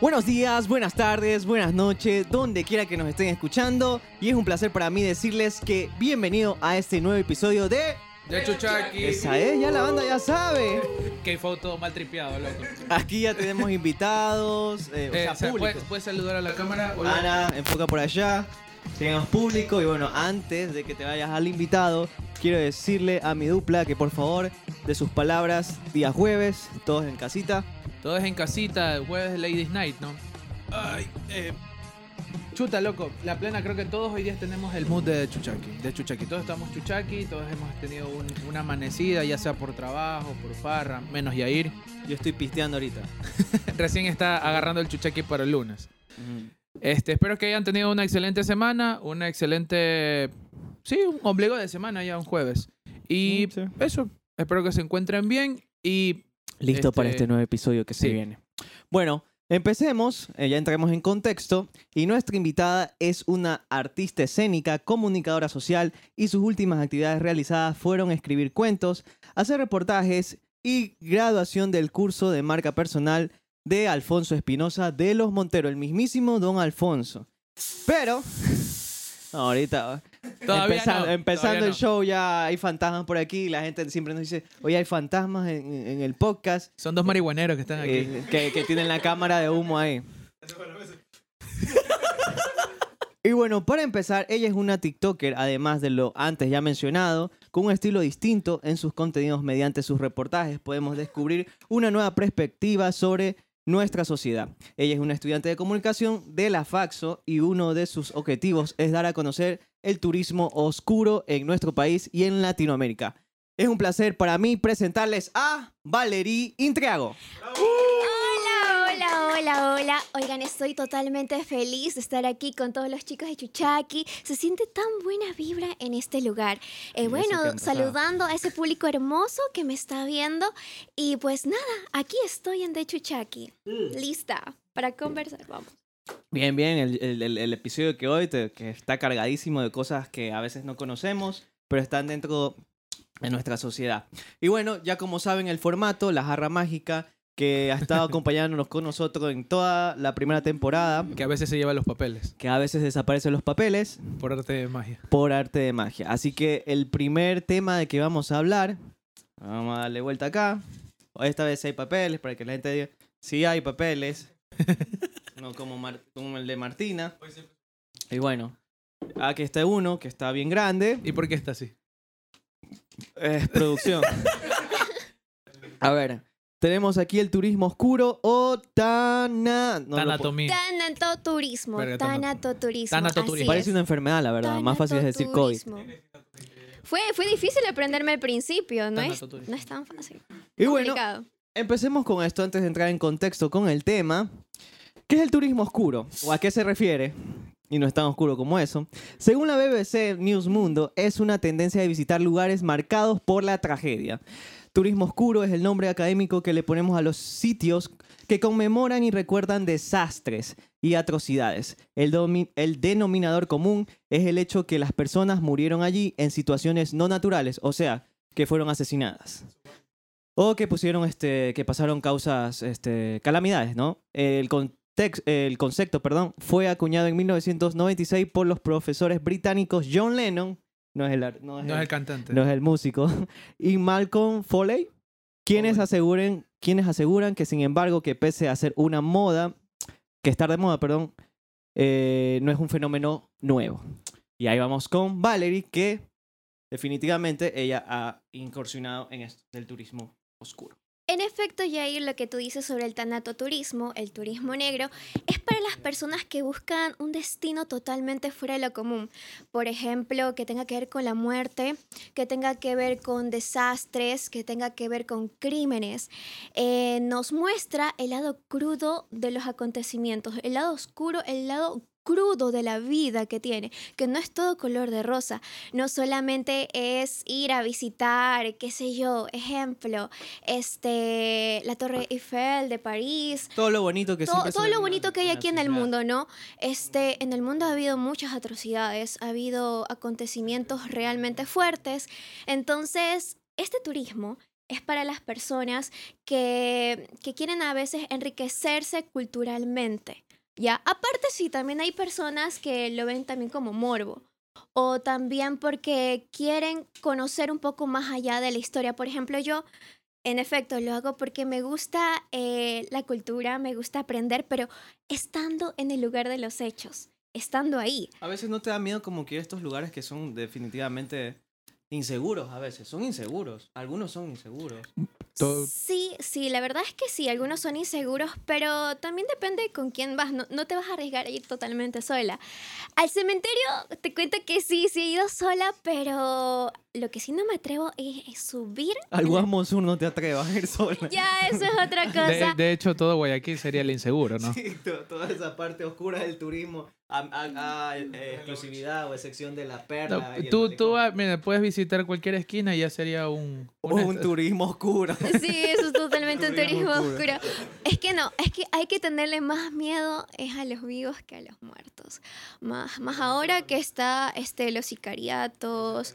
Buenos días, buenas tardes, buenas noches, donde quiera que nos estén escuchando. Y es un placer para mí decirles que bienvenido a este nuevo episodio de... De Chuchaki. Esa es, ya la banda ya sabe. Que foto mal tripeado, loco. Aquí ya tenemos invitados, eh, o Eh, sea, o sea, público. ¿puedes, puedes saludar a la cámara? Hola. Ana, enfoca por allá. Tenemos público y bueno, antes de que te vayas al invitado, quiero decirle a mi dupla que por favor, de sus palabras, día jueves, todos en casita. Todos en casita, el jueves de Ladies Night, ¿no? Ay, eh. Chuta, loco. La plena, creo que todos hoy días tenemos el mood de Chuchaki. De Chuchaki. Todos estamos Chuchaki, todos hemos tenido un- una amanecida, ya sea por trabajo, por farra, menos Yair. Yo estoy pisteando ahorita. Recién está agarrando el Chuchaki para el lunes. Este, espero que hayan tenido una excelente semana, una excelente. Sí, un ombligo de semana ya, un jueves. Y Mm, sí. eso, espero que se encuentren bien y Listo para Este, este nuevo episodio que se sí. viene. Bueno, empecemos, eh, ya entremos en contexto, y nuestra invitada es una artista escénica, comunicadora social, y sus últimas actividades realizadas fueron escribir cuentos, hacer reportajes y graduación del curso de marca personal de Alfonso Espinosa de los Monteros, el mismísimo Don Alfonso. Pero, ahorita, todavía empezando, no, empezando todavía el no. show ya hay fantasmas por aquí la gente siempre nos dice, oye, hay fantasmas en, en el podcast Son dos marihuaneros que están aquí. eh, que, que tienen la cámara de humo ahí. Y bueno, para empezar, ella es una TikToker, además de lo antes ya mencionado, con un estilo distinto en sus contenidos mediante sus reportajes. Podemos descubrir una nueva perspectiva sobre nuestra sociedad. Ella es una estudiante de comunicación de la Faxo y uno de sus objetivos es dar a conocer el turismo oscuro en nuestro país y en Latinoamérica. Es un placer para mí presentarles a Valerie Intriago. Hola, hola. Oigan, estoy totalmente feliz de estar aquí con todos los chicos de Chuchaki. Se siente tan buena vibra en este lugar. Eh, bueno, saludando a ese público hermoso que me está viendo. Y pues nada, aquí estoy en De Chuchaki. Lista para conversar. Vamos. Bien, bien, el, el- el- el episodio que hoy te- que está cargadísimo de cosas que a veces no conocemos, pero están dentro de nuestra sociedad. Y bueno, ya como saben el formato, la jarra mágica, que ha estado acompañándonos con nosotros en toda la primera temporada, Que a veces se llevan los papeles que a veces desaparecen los papeles por arte de magia. por arte de magia. Así que el primer tema de que vamos a hablar, vamos a darle vuelta acá. Esta vez hay papeles para que la gente diga, sí hay papeles. no como, Mar- como el de Martina. Y bueno, aquí está uno que está bien grande. ¿Y por qué está así? Es producción. a ver, tenemos aquí el turismo oscuro o Tana... no Tanatomía. Tanatoturismo. Verga, Tanatoturismo. Tanatoturismo. Parece una enfermedad, la verdad. Más fácil es decir COVID. Fue, fue difícil aprenderme al principio, no es, no es tan fácil. Y bueno, Complicado. Empecemos con esto antes de entrar en contexto con el tema. ¿Qué es el turismo oscuro? ¿O a qué se refiere? Y no es tan oscuro como eso. Según la BBC News Mundo, es una tendencia de visitar lugares marcados por la tragedia. Turismo oscuro es el nombre académico que le ponemos a los sitios que conmemoran y recuerdan desastres y atrocidades. El, denominador común es el hecho que las personas murieron allí en situaciones no naturales, o sea, que fueron asesinadas. O que pusieron, este, que pasaron causas, este, calamidades, ¿no? El, context- el concepto, perdón, fue acuñado en 1996 por los profesores británicos John Lennon, no es el, no es No el- cantante. no es el músico, y Malcolm Foley, quienes aseguren, quienes aseguran que sin embargo que pese a ser una moda, que estar de moda, perdón, eh, no es un fenómeno nuevo. Y ahí vamos con Valerie, que definitivamente ella ha incursionado en esto del turismo oscuro. En efecto, Jair, lo que tú dices sobre el tanatoturismo, el turismo negro, es para las personas que buscan un destino totalmente fuera de lo común. Por ejemplo, que tenga que ver con la muerte, que tenga que ver con desastres, que tenga que ver con crímenes. Eh, nos muestra el lado crudo de los acontecimientos, el lado oscuro, el lado crudo de la vida que tiene, que no es todo color de rosa, no solamente es ir a visitar, qué sé yo, ejemplo, este, la Torre Eiffel de París, Todo lo bonito que siempre se todo lo bonito que hay aquí en el mundo, ¿no? Este, en el mundo ha habido muchas atrocidades, ha habido acontecimientos realmente fuertes. Entonces, este turismo es para las personas que, que quieren a veces enriquecerse culturalmente. Ya, aparte sí, también hay personas que lo ven también como morbo o también porque quieren conocer un poco más allá de la historia. Por ejemplo, yo, en efecto, lo hago porque me gusta eh, la cultura, me gusta aprender, pero estando en el lugar de los hechos, estando ahí. A veces no te da miedo como que estos lugares que son definitivamente inseguros a veces. Son inseguros. Algunos son inseguros. Sí, sí, la verdad es que sí, algunos son inseguros, pero también depende con quién vas, no, no te vas a arriesgar a ir totalmente sola. Al cementerio te cuento que sí, sí he ido sola, pero lo que sí no me atrevo es, es subir. Al Guamo Sur no te atrevas a ir sola. Ya, eso es otra cosa. de hecho, todo Guayaquil sería el inseguro, ¿no? Sí, to- toda esa parte oscura del turismo, a, a- a, eh, exclusividad o excepción de la perla. tú, tú mira, puedes visitar cualquier esquina y ya sería un... O una- un turismo oscuro. Sí, eso es totalmente un Turismo turismo oscuro. oscuro. Es que no, es que hay que tenerle más miedo es a los vivos que a los muertos. Más, más ahora que está este, los sicariatos.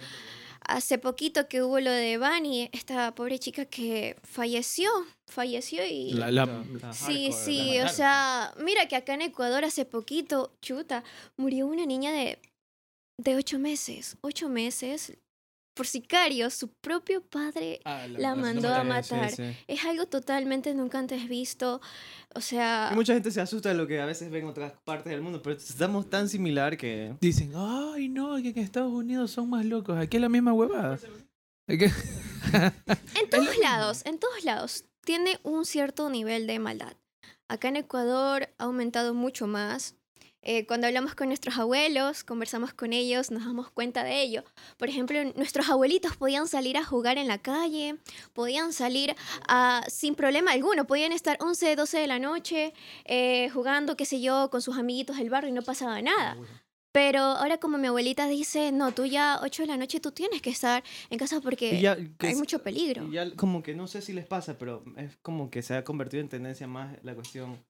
Hace poquito que hubo lo de Bunny, esta pobre chica que falleció, falleció y... la- la- Sí, hardcore, sí, la o sea, mira que acá en Ecuador hace poquito, chuta, murió una niña de, de ocho meses, ocho meses, por sicario, su propio padre Ah, la mandó a matar. sí, sí. es algo totalmente nunca antes visto. O sea, Y mucha gente se asusta de lo que a veces ven en otras partes del mundo, pero estamos tan similar que... Dicen, ay, no, que en Estados Unidos son más locos. Aquí es la misma huevada. En todos lados, en todos lados, tiene un cierto nivel de maldad. Acá en Ecuador ha aumentado mucho más. Eh, cuando hablamos con nuestros abuelos, conversamos con ellos, nos damos cuenta de ello. Por ejemplo, nuestros abuelitos podían salir a jugar en la calle, podían salir a- sin problema alguno, podían estar 11, 12 de la noche eh, jugando, qué sé yo, con sus amiguitos del barrio y no pasaba nada. Pero ahora como mi abuelita dice, no, tú ya 8 de la noche tú tienes que estar en casa porque ya, que hay es- mucho peligro. ya como que no sé si les pasa, pero es como que se ha convertido en tendencia más la cuestión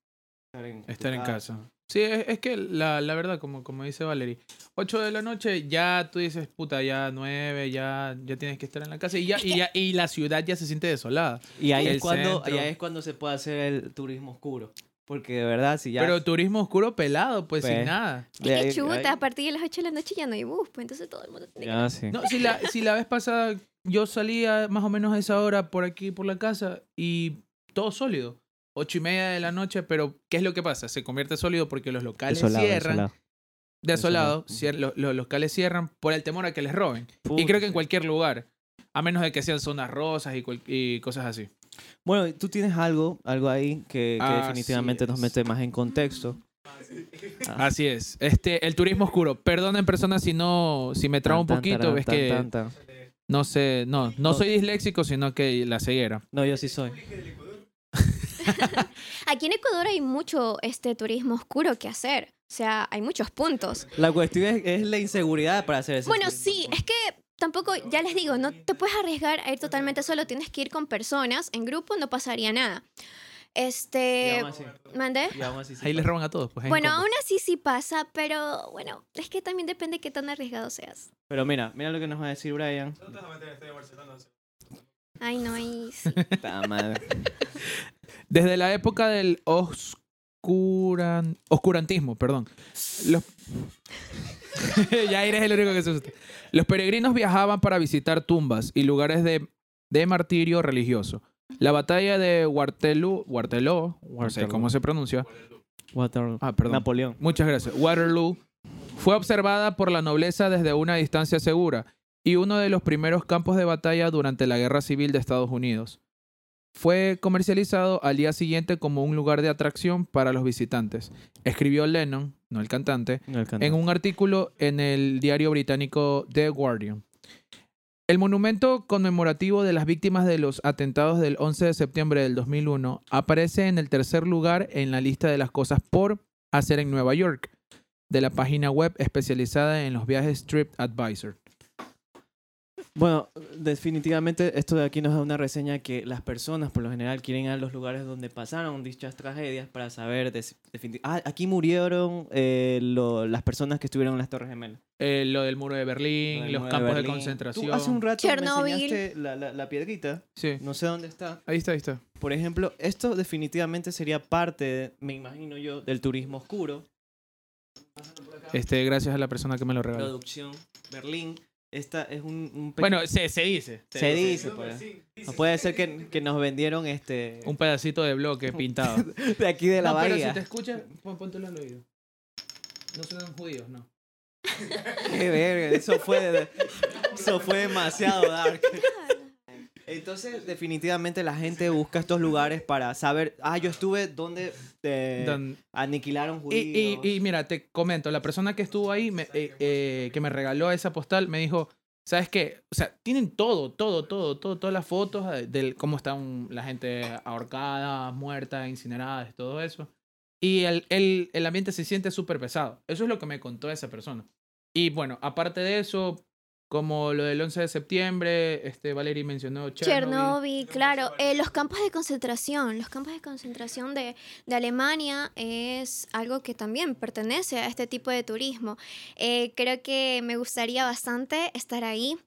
estar en, Estar en casa. Sí, es, es que la, la verdad, como, como dice Valerie, 8 de la noche ya tú dices, puta, ya 9, ya, ya tienes que estar en la casa y ya, y ya y la ciudad ya se siente desolada. Y ahí El es, cuando, ahí es cuando se puede hacer el turismo oscuro. Porque de verdad, si ya... Pero turismo oscuro pelado, pues Pues, sin nada. Es que chuta, a partir de las 8 de la noche ya no hay bus, pues entonces todo el mundo tiene que... Ya, sí. No, si la, si la vez pasada yo salía más o menos a esa hora por aquí, por la casa, y todo sólido. Ocho y media de la noche, pero ¿qué es lo que pasa? Se convierte sólido porque los locales Desolado, cierran. desolado. Desolado, los locales cierran por el temor a que les roben. y creo que en cualquier lugar. A menos de que sean zonas rosas y, cosas así. Bueno, tú tienes algo, algo ahí que, definitivamente nos mete más en contexto. Ah. Así es. Este, el turismo oscuro. Perdonen personas si no, si me trabo un tan, poquito, es tan, que tan. no sé, no, no No. soy disléxico, sino que la ceguera. No, yo sí soy. Aquí en Ecuador hay mucho este turismo oscuro que hacer. O sea, hay muchos puntos. La cuestión es, es la inseguridad para hacer eso. Bueno, sí, es que tampoco, ya les digo, no te puedes arriesgar a ir totalmente solo, tienes que ir con personas, en grupo no pasaría nada. Este, ¿mandé? Ahí les roban a todos. Pues, en Bueno, aún así sí pasa, pero bueno, es que también depende de qué tan arriesgado seas. Pero mira, mira lo que nos va a decir Brian. Ay, no, ahí sí. Ta madre. Desde la época del oscuran... oscurantismo, perdón. Los... ya eres el único que se asusta. Los peregrinos viajaban para visitar tumbas y lugares de, de martirio religioso. La batalla de Waterloo, Waterloo, no sé cómo se pronuncia. Waterloo. Ah, perdón. Napoleón. Muchas gracias. Waterloo fue observada por la nobleza desde una distancia segura y uno de los primeros campos de batalla durante la Guerra Civil de Estados Unidos. Fue comercializado al día siguiente como un lugar de atracción para los visitantes. Escribió Lennon, no el cantante, No en un artículo en el diario británico The Guardian. El monumento conmemorativo de las víctimas de los atentados del 11 de septiembre del 2001 aparece en el tercer lugar en la lista de las cosas por hacer en Nueva York, de la página web especializada en los viajes TripAdvisor. Bueno, definitivamente esto de aquí nos da una reseña que las personas por lo general quieren ir a los lugares donde pasaron dichas tragedias para saber, de, definiti- ah, aquí murieron eh, lo- las personas que estuvieron en las Torres Gemelas. Eh, lo del muro de Berlín, los muro campos de, Berlín. concentración. Tú hace un rato Chernobyl. me enseñaste la, la- la piedrita, Sí. no sé dónde está. Ahí está, ahí está. Por ejemplo, esto definitivamente sería parte, me imagino yo, del turismo oscuro. Este, gracias a la persona que me lo regaló. Producción, Berlín. Esta es un, un pe- Bueno, se, se dice. se dice, pues. No puede ser que, que nos vendieron este Un pedacito de bloque pintado. de aquí de la no, pero bahía. si te escuchas, pon, póntelo al oído. No suenan judíos, no. Qué verga, eso fue, de- eso fue demasiado dark. Entonces, definitivamente la gente busca estos lugares para saber, ah, yo estuve donde eh, Don- aniquilaron y, judíos. y, y mira, te comento, la persona que estuvo ahí, me- eh, eh, que me regaló esa postal, me dijo, ¿sabes qué? O sea, tienen todo, todo, todo, todo, todas las fotos de del, cómo están la gente ahorcada, muerta, incinerada, todo eso. Y el, el, el ambiente se siente súper pesado. Eso es lo que me contó esa persona. Y bueno, aparte de eso, como lo del 11 de septiembre, este Valerie mencionó Chernobyl. Chernobyl, claro. Eh, los campos de concentración. Los campos de concentración de, de Alemania es algo que también pertenece a este tipo de turismo. Eh, creo que me gustaría bastante estar ahí.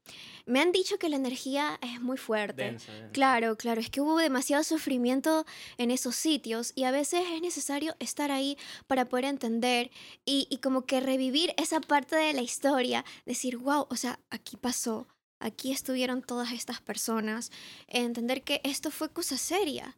Me han dicho que la energía es muy fuerte. Densa. Claro, claro, es que hubo demasiado sufrimiento en esos sitios y a veces es necesario estar ahí para poder entender y, y como que revivir esa parte de la historia, decir, wow, o sea, aquí pasó, aquí estuvieron todas estas personas, entender que esto fue cosa seria.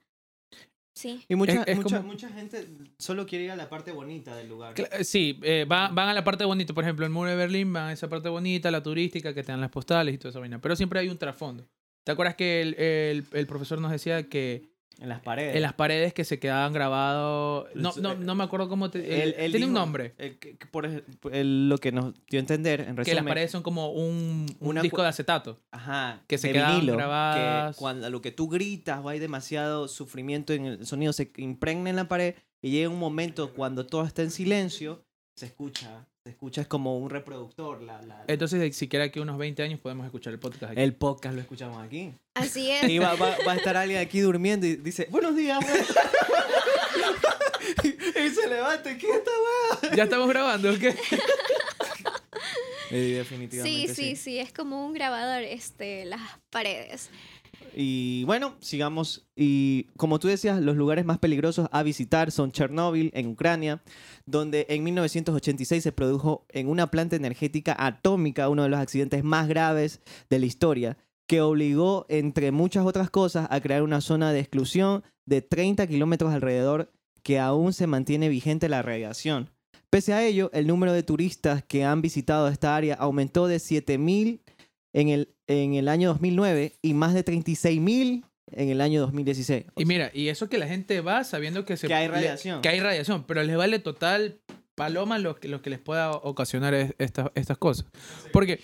Sí. Y mucha, Es- es mucha, como- mucha gente solo quiere ir a la parte bonita del lugar. Eh, Sí, eh, va- van a la parte bonita, por ejemplo, el muro de Berlín, van a esa parte bonita, la turística, que te dan las postales y toda esa vaina. Pero siempre hay un trasfondo. ¿Te acuerdas que el, el- el profesor nos decía que En las paredes. en las paredes que se quedaban grabados... No, no, no me acuerdo cómo... Te, Él- el- él tiene un nombre. que por él lo que nos dio a entender, en resumen. Que las paredes son como un, un Una disco de acetato. Ajá, que se vinilo, grabadas. Que cuando lo que tú gritas o hay demasiado sufrimiento en el sonido, se impregna en la pared y llega un momento cuando todo está en silencio, se escucha. Se escucha, es como un reproductor. La, la- Entonces, siquiera aquí unos 20 años podemos escuchar el podcast aquí. el podcast lo escuchamos aquí. Así es. Y va, va- va a estar alguien aquí durmiendo y dice, buenos días, güey". y se levanta y ¿qué esta ¿Ya estamos grabando o qué? weá? Y definitivamente Sí, sí, sí, es como un grabador, este, las paredes. Y bueno, sigamos. Y como tú decías, los lugares más peligrosos a visitar son Chernóbil, en Ucrania, donde en 1986 se produjo en una planta energética atómica uno de los accidentes más graves de la historia, que obligó, entre muchas otras cosas, a crear una zona de exclusión de 30 kilómetros alrededor que aún se mantiene vigente la radiación. Pese a ello, el número de turistas que han visitado esta área aumentó de 7.000 en el, en el año 2009 y más de 36.000 en el año 2016. Y mira, y eso que la gente va sabiendo que se Que hay le- radiación. que hay radiación, pero les vale total paloma lo que, lo que les pueda ocasionar es- estas, estas cosas. Porque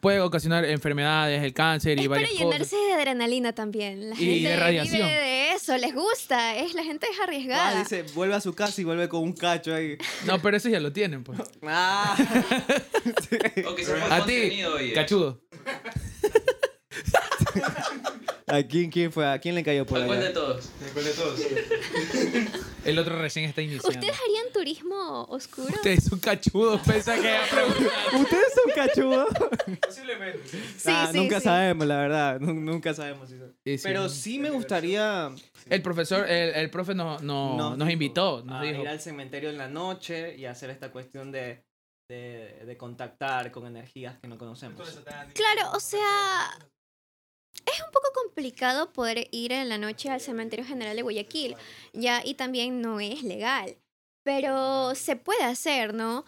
puede ocasionar enfermedades, el cáncer y Es para varias cosas. llenarse de adrenalina también. La Y gente de radiación. vive de eso, les gusta, es la gente es Ah, arriesgada. dice, vuelve a su casa y vuelve con un cacho ahí. No, pero eso ya lo tienen, pues. Ah. O que se A ti, cachudo. ¿A quién, quién fue? ¿A quién le cayó por ¿Cuál cuál de allá? todos? El otro recién está iniciando. ¿Ustedes harían turismo oscuro? Ustedes son cachudos, pensa que ya preguntaron. ¿Ustedes son cachudos? Posiblemente. Sí, Ah, sí, nunca sí. sabemos, la verdad. Nu- Nunca sabemos. si son- Sí, sí. Pero sí me gustaría El profesor, el, el profe nos, nos, No, nos tipo, invitó, nos a dijo. ir al cementerio en la noche y hacer esta cuestión de, de, de contactar con energías que no conocemos. Claro, o sea, es un poco complicado poder ir en la noche al cementerio general de Guayaquil, ya, y también no es legal, pero se puede hacer, ¿no?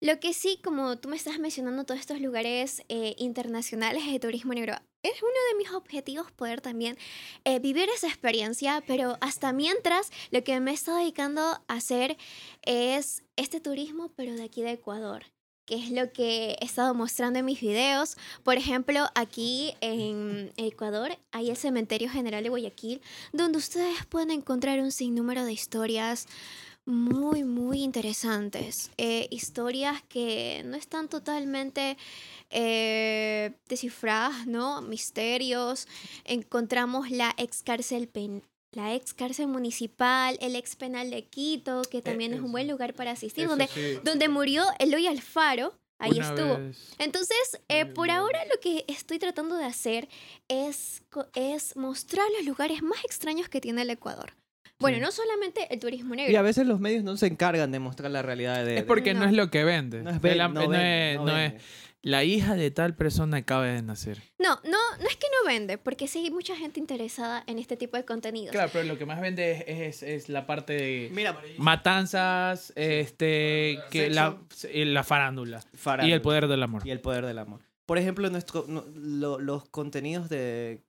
Lo que sí, como tú me estás mencionando todos estos lugares eh, internacionales de turismo negro, es uno de mis objetivos poder también eh, vivir esa experiencia, pero hasta mientras lo que me he estado dedicando a hacer es este turismo, pero de aquí de Ecuador que es lo que he estado mostrando en mis videos. Por ejemplo, aquí en Ecuador hay el Cementerio General de Guayaquil, donde ustedes pueden encontrar un sinnúmero de historias muy, muy interesantes. Eh, historias que no están totalmente eh, descifradas, ¿no? Misterios. Encontramos la ex cárcel pen- la ex cárcel municipal, el ex penal de Quito, que también es un buen lugar para asistir, donde, sí, donde murió Eloy Alfaro. Ahí una estuvo. vez- Entonces, eh, por ahora lo que estoy tratando de hacer es, es mostrar los lugares más extraños que tiene el Ecuador. Bueno, Sí. no solamente el turismo negro. Y a veces los medios no se encargan de mostrar la realidad de... Es porque no. No. es lo que vende. no es, Es ven- la- no no vende, es- no es- vende. La hija de tal persona acaba de nacer. No, no, no es que no vende, porque sí hay mucha gente interesada en este tipo de contenidos. Claro, pero lo que más vende es, es- es la parte de Mira, matanzas, este, que la, y la farándula, y farándula. el poder del amor. y el poder del amor. Por ejemplo, nuestro, no- lo- los contenidos de,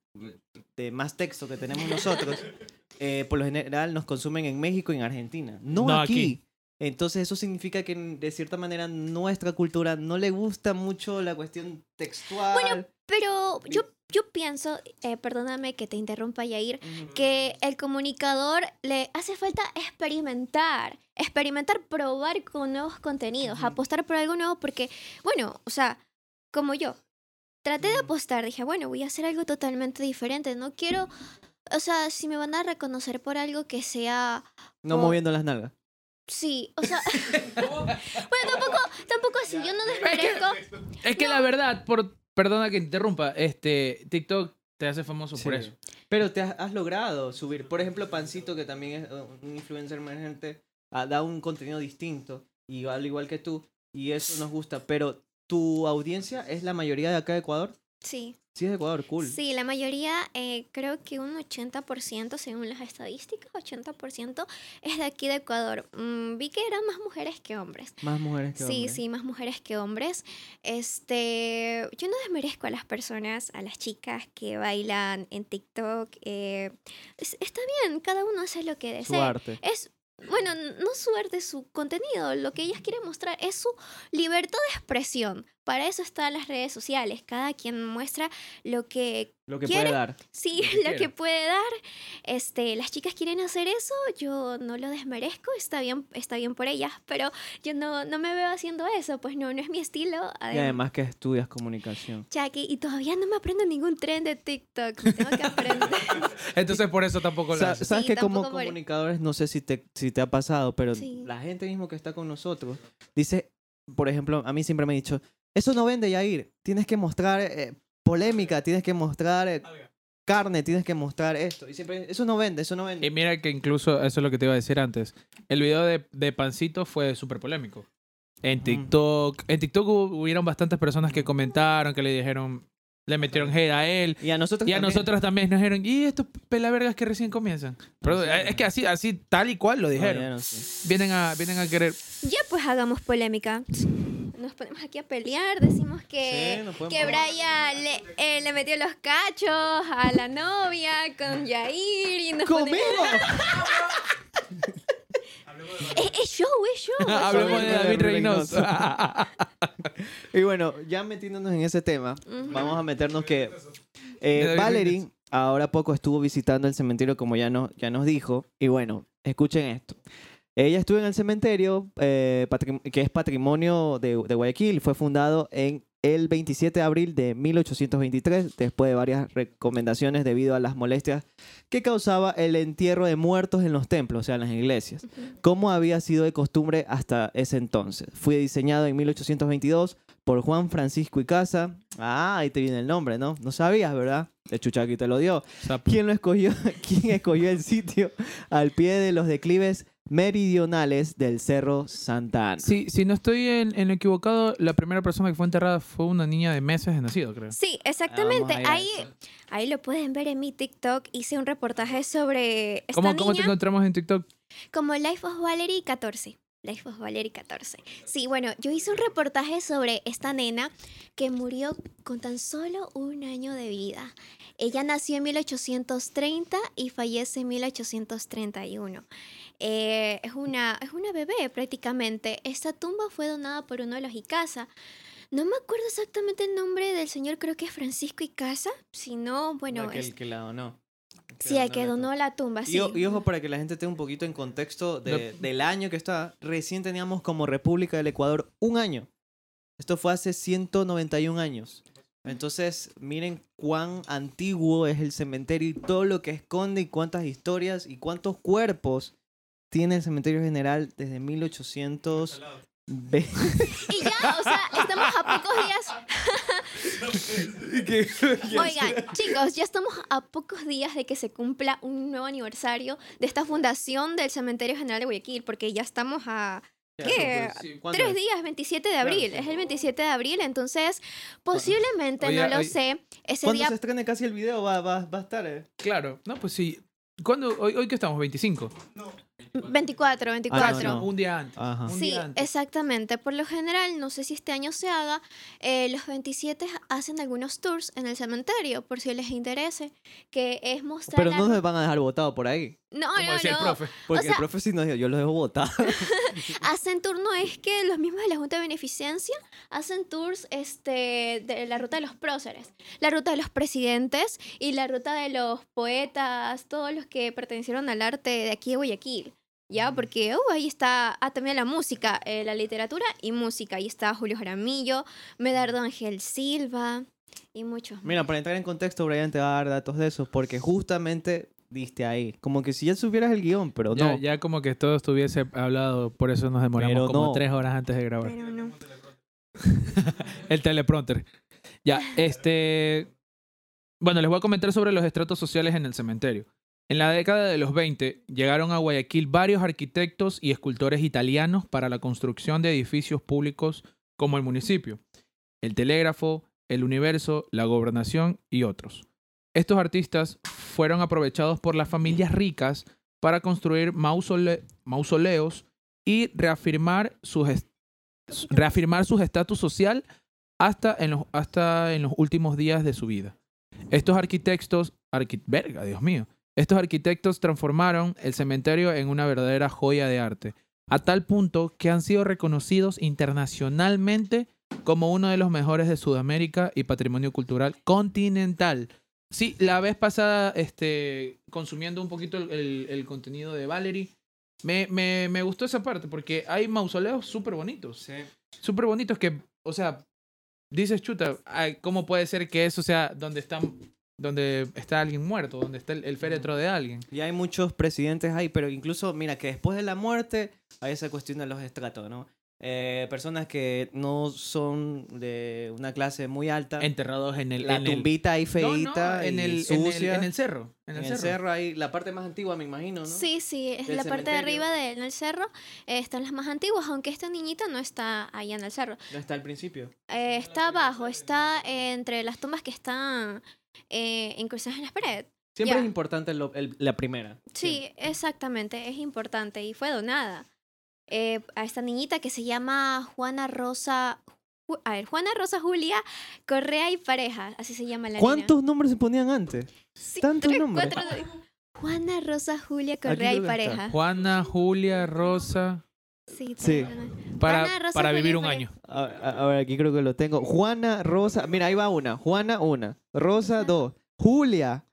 de más texto que tenemos nosotros, eh, por lo general nos consumen en México y en Argentina, no, No aquí. aquí. Entonces eso significa que de cierta manera nuestra cultura no le gusta mucho la cuestión textual. Bueno, Pero yo, yo pienso, eh, perdóname que te interrumpa, Yair, Ujú. que el comunicador le hace falta experimentar, experimentar, probar con nuevos contenidos, apostar por algo nuevo, porque, bueno, o sea, como yo, traté de apostar, dije, bueno, voy a hacer algo totalmente diferente, no quiero, o sea, si me van a reconocer por algo que sea, no moviendo las nalgas. sí, o sea, bueno, tampoco, tampoco así, yo no desmerezco, Es que la verdad, por, perdona que te interrumpa, este, TikTok te hace famoso por Sí. eso. Pero te has, has logrado subir. Por ejemplo, Pancito, que también es uh, un influencer emergente, ha dado un contenido distinto, y al igual que tú, y eso nos gusta. Pero tu audiencia es la mayoría de acá de Ecuador. Sí. Sí, es de Ecuador, cool. Sí, la mayoría, eh, creo que un 80% según las estadísticas, 80% es de aquí de Ecuador. Mm, vi que eran más mujeres que hombres. Más mujeres que Sí, hombres. sí, más mujeres que hombres. Este, yo no desmerezco a las personas, a las chicas que bailan en TikTok. eh, es- está bien, cada uno hace lo que Su desea. arte. Es, bueno, no su arte, su contenido. Lo que ellas quieren mostrar es su libertad de expresión. Para eso están las redes sociales. Cada quien muestra lo que Lo que ¿Quiere? puede dar. sí, Lo que lo que puede dar. Este, las chicas quieren hacer eso, yo no lo desmerezco, está bien, está bien por ellas, pero yo no, no me veo haciendo eso, pues no, no es mi estilo. Y además que estudias comunicación. Jackie, y todavía no me aprendo ningún tren de TikTok. Tengo que aprender. Entonces por eso tampoco lo haces. ¿Sabes Sí, que como por- comunicadores, no sé si te, si te ha pasado, pero Sí. la gente mismo que está con nosotros dice, por ejemplo, a mí siempre me ha dicho, eso no vende, Yair. Tienes que mostrar eh, polémica, tienes que mostrar eh, carne, tienes que mostrar esto. Y siempre, eso no vende, eso no vende. Y mira que incluso, eso es lo que te iba a decir antes, el video de, de Pancito fue súper polémico. En Mm. TikTok, en TikTok hubo- hubieron bastantes personas que comentaron, que le dijeron, le metieron hate a él. y a nosotros Y a también. nosotros también nos dijeron, y estos pelavergas que recién comienzan. Pero Sí. es que así, así tal y cual lo dijeron. ya no sé. Vienen a, vienen a querer. ya pues hagamos polémica. Nos ponemos aquí a pelear, decimos que, Sí, que Brian le, eh, le metió los cachos a la novia con Yair y nos ponemos- ¡Comemos! Es, es show, es show. Hablemos de David Reynoso. Y bueno, ya metiéndonos en ese tema, vamos a meternos que eh, Valerie ahora poco estuvo visitando el cementerio como ya, no, ya nos dijo. Y bueno, escuchen esto. Ella estuvo en el cementerio eh, que es patrimonio de, de Guayaquil. Fue fundado en el 27 de abril de 1823 después de varias recomendaciones debido a las molestias que causaba el entierro de muertos en los templos, o sea, en las iglesias como había sido de costumbre hasta ese entonces. Fue diseñado en 1822 por Juan Francisco Icaza. Ah, ahí te viene el nombre, ¿no? No sabías, ¿verdad? De Chuchaki te lo dio. ¿Quién lo escogió? ¿Quién escogió el sitio al pie de los declives meridionales del Cerro Santa Ana? Sí, si no estoy en, en lo equivocado, la primera persona que fue enterrada fue una niña de meses de nacido, creo. Sí, exactamente. Vamos a ir a Ahí, ahí lo pueden ver en mi TikTok. Hice un reportaje sobre esta ¿Cómo, ¿Cómo te niña encontramos en TikTok? como Life of Valerie 14. Life of Valerie 14. Sí, bueno, yo hice un reportaje sobre esta nena que murió con tan solo un año de vida. Ella nació en 1830 y fallece en 1831. Eh, es, una, es una bebé prácticamente. Esta tumba fue donada por uno de los Icaza. No me acuerdo exactamente el nombre del señor, creo que es Francisco Icaza. Si no, bueno, Aquel es- que la donó. sí, el que donó la tumba. Y, Sí. o- y ojo, para que la gente tenga un poquito en contexto de- del año que está, recién teníamos como República del Ecuador un año. Esto fue hace 191 años. Entonces, miren cuán antiguo es el cementerio y todo lo que esconde y cuántas historias y cuántos cuerpos tiene el cementerio general desde 1800. Y ya, o sea, estamos a pocos días. Oigan, chicos, ya estamos a pocos días de que se cumpla un nuevo aniversario de esta fundación del Cementerio General de Guayaquil, porque ya estamos a ¿Qué? ¿Cuándo tres es? días, 27 de abril. Es el 27 de abril, entonces posiblemente, Oye, no lo oye, sé, ese Cuando día se estrene casi el video va, va, va a estar. eh. Claro, no, pues sí. ¿Cuándo? Hoy, hoy que estamos, 25. 24, 24. Ah, no. Un día antes. Ajá. Un Sí, día antes. exactamente. Por lo general, no sé si este año se haga, eh, los 27 hacen algunos tours en el cementerio, por si les interese, que es mostrar... Pero no nos van a dejar votado por ahí. no, Como no, decía el profe. Porque sea- el profe sí nos dijo, yo los dejo votar. Hacen tour, no es que los mismos de la Junta de Beneficencia hacen tours este, de la ruta de los próceres, la ruta de los presidentes y la ruta de los poetas, todos los que pertenecieron al arte de aquí de Guayaquil. Ya, porque uh, ahí está ah, también la música, eh, la literatura y música. Ahí está Julio Jaramillo, Medardo Ángel Silva y muchos. Mira, para entrar en contexto, Brian te va a dar datos de eso, porque justamente diste ahí. Como que si ya supieras el guion, pero Ya, no. ya como que todo estuviese hablado, por eso nos demoramos Pero como no. tres horas antes de grabar. Pero no. El teleprompter. Ya, este. Bueno, les voy a comentar sobre los estratos sociales en el cementerio. En la década de los 20 llegaron a Guayaquil varios arquitectos y escultores italianos para la construcción de edificios públicos como el municipio, el telégrafo, el universo, la gobernación y otros. Estos artistas fueron aprovechados por las familias ricas para construir mausole- mausoleos y reafirmar sus reafirmar su estatus social hasta en, los, hasta en los últimos días de su vida. Estos arquitectos, arqui- verga, Dios mío, estos arquitectos transformaron el cementerio en una verdadera joya de arte, a tal punto que han sido reconocidos internacionalmente como uno de los mejores de Sudamérica y patrimonio cultural continental. Sí, la vez pasada, este, consumiendo un poquito el, el- el contenido de Valerie, me, me, me gustó esa parte porque hay mausoleos súper bonitos súper bonitos que, o sea, dices, chuta, ¿cómo puede ser que eso sea donde está, donde está alguien muerto, donde está el, el féretro de alguien? Y hay muchos presidentes ahí, pero incluso, mira, que después de la muerte, ahí se cuestionan los estratos, ¿no? Eh, personas que no son de una clase muy alta. Enterrados en el... la en el- tumbita ahí No, feíta no, en, y el, en, el, sucia. en el cerro. En el, cerro. ahí, la parte más antigua, me imagino, ¿no? Sí, sí, es Del la parte de arriba de- en el cerro, eh, están las más antiguas, aunque esta niñita no está ahí en el cerro. No está al principio. Eh, está abajo, está entre las tumbas que están eh, incrustadas en la pared. Siempre es importante lo- el- la primera. Sí, exactamente, es importante y fue donada eh, a esta niñita que se llama Juana Rosa. Ju- A ver, Juana Rosa Julia Correa y Pareja, así se llama la niña. ¿Cuántos nombres se ponían antes? Sí, tantos tres, nombres? cuatro- Juana Rosa Julia Correa y. Pareja. Juana, Julia, Rosa, Sí, Sí. para, Juana, Rosa, para vivir un año. A, a- a ver, aquí creo que lo tengo. Juana, Rosa. Mira, ahí va una. Juana, una. Rosa, dos. Julia,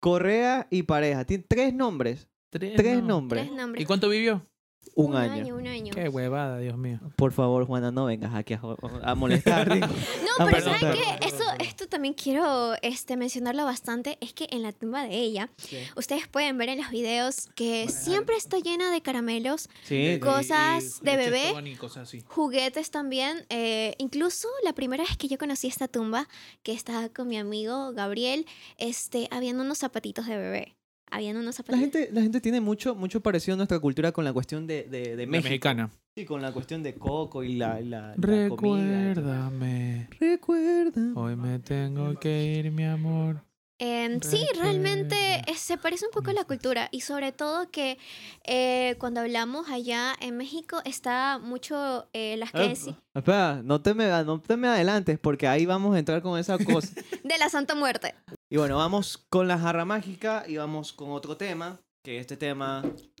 Correa y pareja. Tiene tres nombres. Tres nombres. Tres nombres. ¿Y cuánto vivió? Un, año. Un año. Qué huevada, Dios mío. Por favor, Juana, no vengas aquí a, a molestar. No, pero perdón, ¿saben perdón. qué? Eso, esto también quiero este, mencionarlo bastante. Es que en la tumba de ella, ustedes pueden ver en los videos que siempre está llena de caramelos, Sí, Cosas de bebé. Cosas juguetes también. eh, incluso la primera vez que yo conocí esta tumba, que estaba con mi amigo Gabriel, este, habían unos zapatitos de bebé. Habían unos La gente, la gente tiene mucho, mucho parecido a nuestra cultura con la cuestión de, de, de La México. mexicana. Sí, con la cuestión de coco y la, la, la comida. Recuérdame. Recuerda. Hoy me tengo que ir, mi amor. Em, sí, realmente eh, se parece un poco a la cultura y sobre todo que eh, cuando hablamos allá en México está mucho eh, las Eh, creencias Espera, no te, me, no te me adelantes porque ahí vamos a entrar con esa cosa. de la Santa Muerte. Y bueno, vamos con la jarra mágica y vamos con otro tema, que este tema un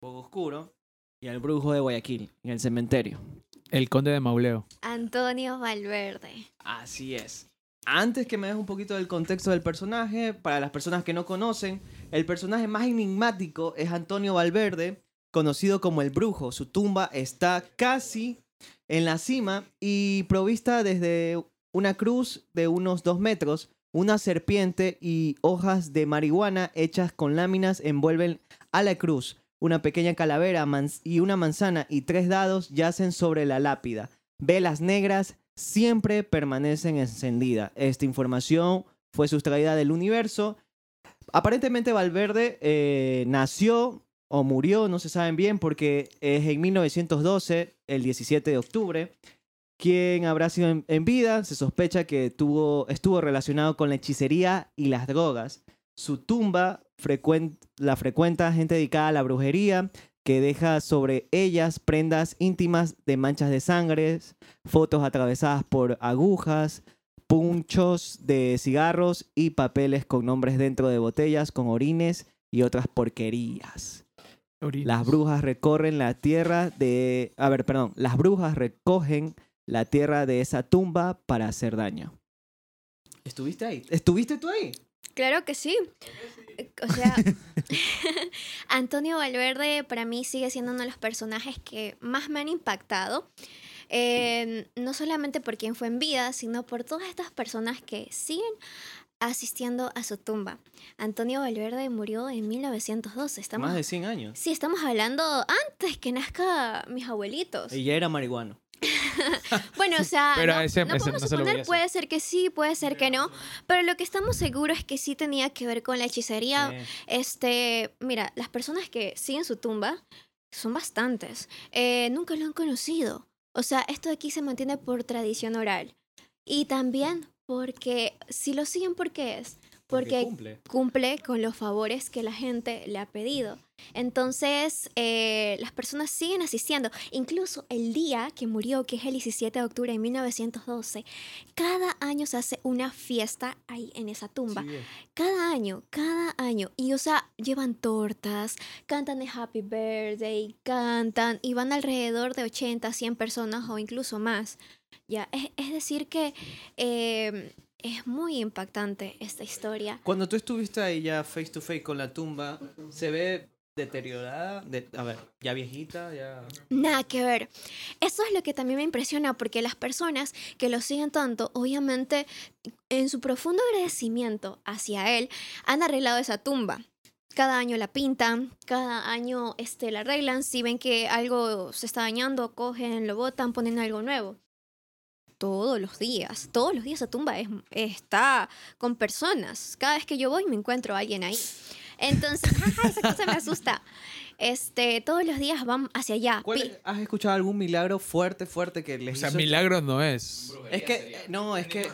poco oscuro, y el brujo de Guayaquil, en el cementerio. El conde de Mauleo. Antonio Valverde. Así es. Antes que me des un poquito del contexto del personaje, para las personas que no conocen, el personaje más enigmático es Antonio Valverde, conocido como el brujo. Su tumba está casi En la cima y provista desde una cruz de unos dos metros, una serpiente y hojas de marihuana hechas con láminas envuelven a la cruz. Una pequeña calavera y una manzana y tres dados yacen sobre la lápida. Velas negras siempre permanecen encendidas. Esta información fue sustraída del universo. Aparentemente Valverde eh, nació o murió, no se saben bien, porque es en 1912, el 17 de octubre. Quien habrá sido en, en vida, se sospecha que tuvo, estuvo relacionado con la hechicería y las drogas. Su tumba frecuen- la frecuenta gente dedicada a la brujería, que deja sobre ellas prendas íntimas de manchas de sangre, fotos atravesadas por agujas, punchos de cigarros y papeles con nombres dentro de botellas con orines y otras porquerías. Las brujas recorren la tierra de... A ver, perdón. Las brujas recogen la tierra de esa tumba para hacer daño. ¿Estuviste ahí? ¿Estuviste tú ahí? Claro que sí. O sea, Antonio Valverde para mí sigue siendo uno de los personajes que más me han impactado. Eh, no solamente por quien fue en vida, sino por todas estas personas que siguen asistiendo a su tumba. Antonio Valverde murió en 1912. Estamos, Más de 100 años. Sí, estamos hablando antes que nazca mis abuelitos. Y ya era marihuano. Bueno, o sea, Pero no, ese- no ese podemos no suponer, puede ser que sí, puede ser que no, pero lo que estamos seguros es que sí tenía que ver con la hechicería. Sí. Este, mira, las personas que siguen su tumba son bastantes. Eh, nunca lo han conocido. O sea, esto de aquí se mantiene por tradición oral. Y también porque, si lo siguen, ¿por qué es? Porque cumple. cumple con los favores que la gente le ha pedido. Entonces, eh, las personas siguen asistiendo. Incluso el día que murió, que es el 17 de octubre de 1912, cada año se hace una fiesta ahí en esa tumba. Sí, Cada año, cada año. Y, o sea, llevan tortas, cantan el Happy Birthday, cantan y van alrededor de 80, 100 personas o incluso más. Ya, es, es decir que eh, es muy impactante esta historia. Cuando tú estuviste ahí ya face to face con la tumba, se ve deteriorada, de, a ver, ya viejita, ya... Nada que ver. Eso es lo que también me impresiona porque las personas que lo siguen tanto, obviamente, en su profundo agradecimiento hacia él, han arreglado esa tumba. Cada año la pintan, cada año este, la arreglan. Si ven que algo se está dañando, cogen, lo botan, ponen algo nuevo. Todos los días, todos los días esa tumba es- está con personas. Cada vez que yo voy me encuentro a alguien ahí. Entonces, ¡ah, esa cosa me asusta. Este, todos los días van hacia allá. ¿Cuál es- ¿Has escuchado algún milagro fuerte, fuerte que les O sea, hizo- milagro no es. Es que, no, es que,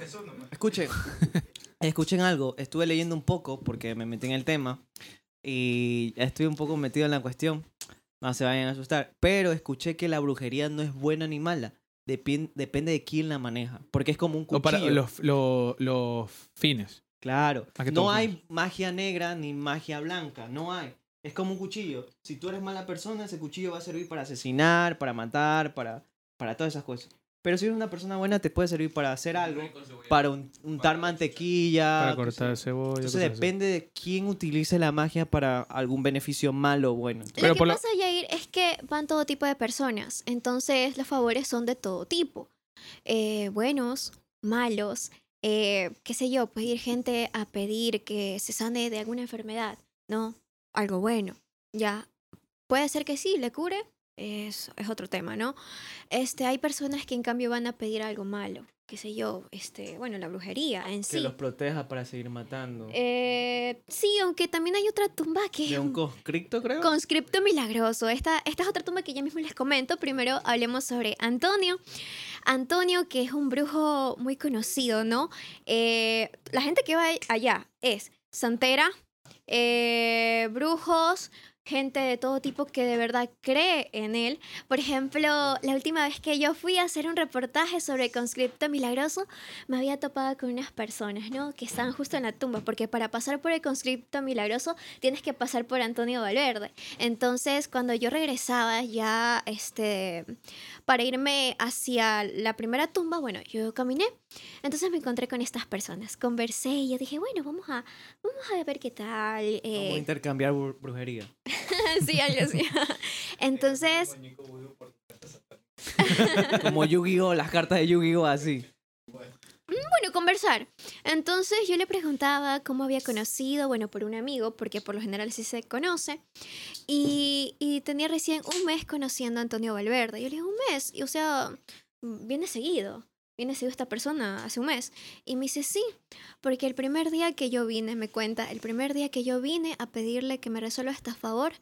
escuchen, escuchen algo, estuve leyendo un poco porque me metí en el tema y estoy un poco metido en la cuestión, no se vayan a asustar, pero escuché que la brujería no es buena ni mala, Depende de quién la maneja, porque es como un O cuchillo. para los, lo- los fines. Claro, no hay magia negra ni magia blanca, no hay. Es como un cuchillo. Si tú eres mala persona, ese cuchillo va a servir para asesinar, para matar, para, para todas esas cosas. Pero si eres una persona buena, te puede servir para hacer algo, para un- untar mantequilla. Para cortar cebolla. Entonces así. depende de quién utilice la magia para algún beneficio malo o bueno. Pero lo que por pasa, Yair, es que van todo tipo de personas. Entonces, los favores son de todo tipo. Eh, buenos, malos, eh, qué sé yo, puede ir gente a pedir que se sane de alguna enfermedad, ¿no? Algo bueno, ya. Puede ser que sí, le cure, es, es otro tema, ¿no? Este, hay personas que en cambio van a pedir algo malo, qué sé yo, este, bueno, la brujería en Que sí. los proteja para seguir matando. Eh, sí, aunque también hay otra tumba que de un conscripto, creo. Conscripto milagroso. Esta, esta es otra tumba que ya mismo les comento. Primero hablemos sobre Antonio. Antonio, que es un brujo muy conocido, ¿no? Eh, la gente que va allá es santera, eh, brujos, gente de todo tipo que de verdad cree en él. Por ejemplo, la última vez que yo fui a hacer un reportaje sobre el conscripto milagroso, me había topado con unas personas, ¿no? Que estaban justo en la tumba, porque para pasar por el conscripto milagroso tienes que pasar por Antonio Valverde. Entonces, cuando yo regresaba ya, este, para irme hacia la primera tumba, bueno, yo caminé. Entonces me encontré con estas personas, conversé y yo dije, bueno, vamos a, vamos a ver qué tal. Vamos a eh, intercambiar bru- brujería. sí, algo así. Entonces, Como Yu-Gi-Oh, las cartas de Yu-Gi-Oh así. Bueno, conversar. Entonces yo le preguntaba cómo había conocido, bueno, por un amigo, porque por lo general sí se conoce. Y, y tenía recién un mes conociendo a Antonio Valverde. Yo le dije, un mes. Y, o sea, viene seguido. Viene seguido esta persona hace un mes. Y me dice, sí, porque el primer día que yo vine, me cuenta, el primer día que yo vine a pedirle que me resuelva este favor,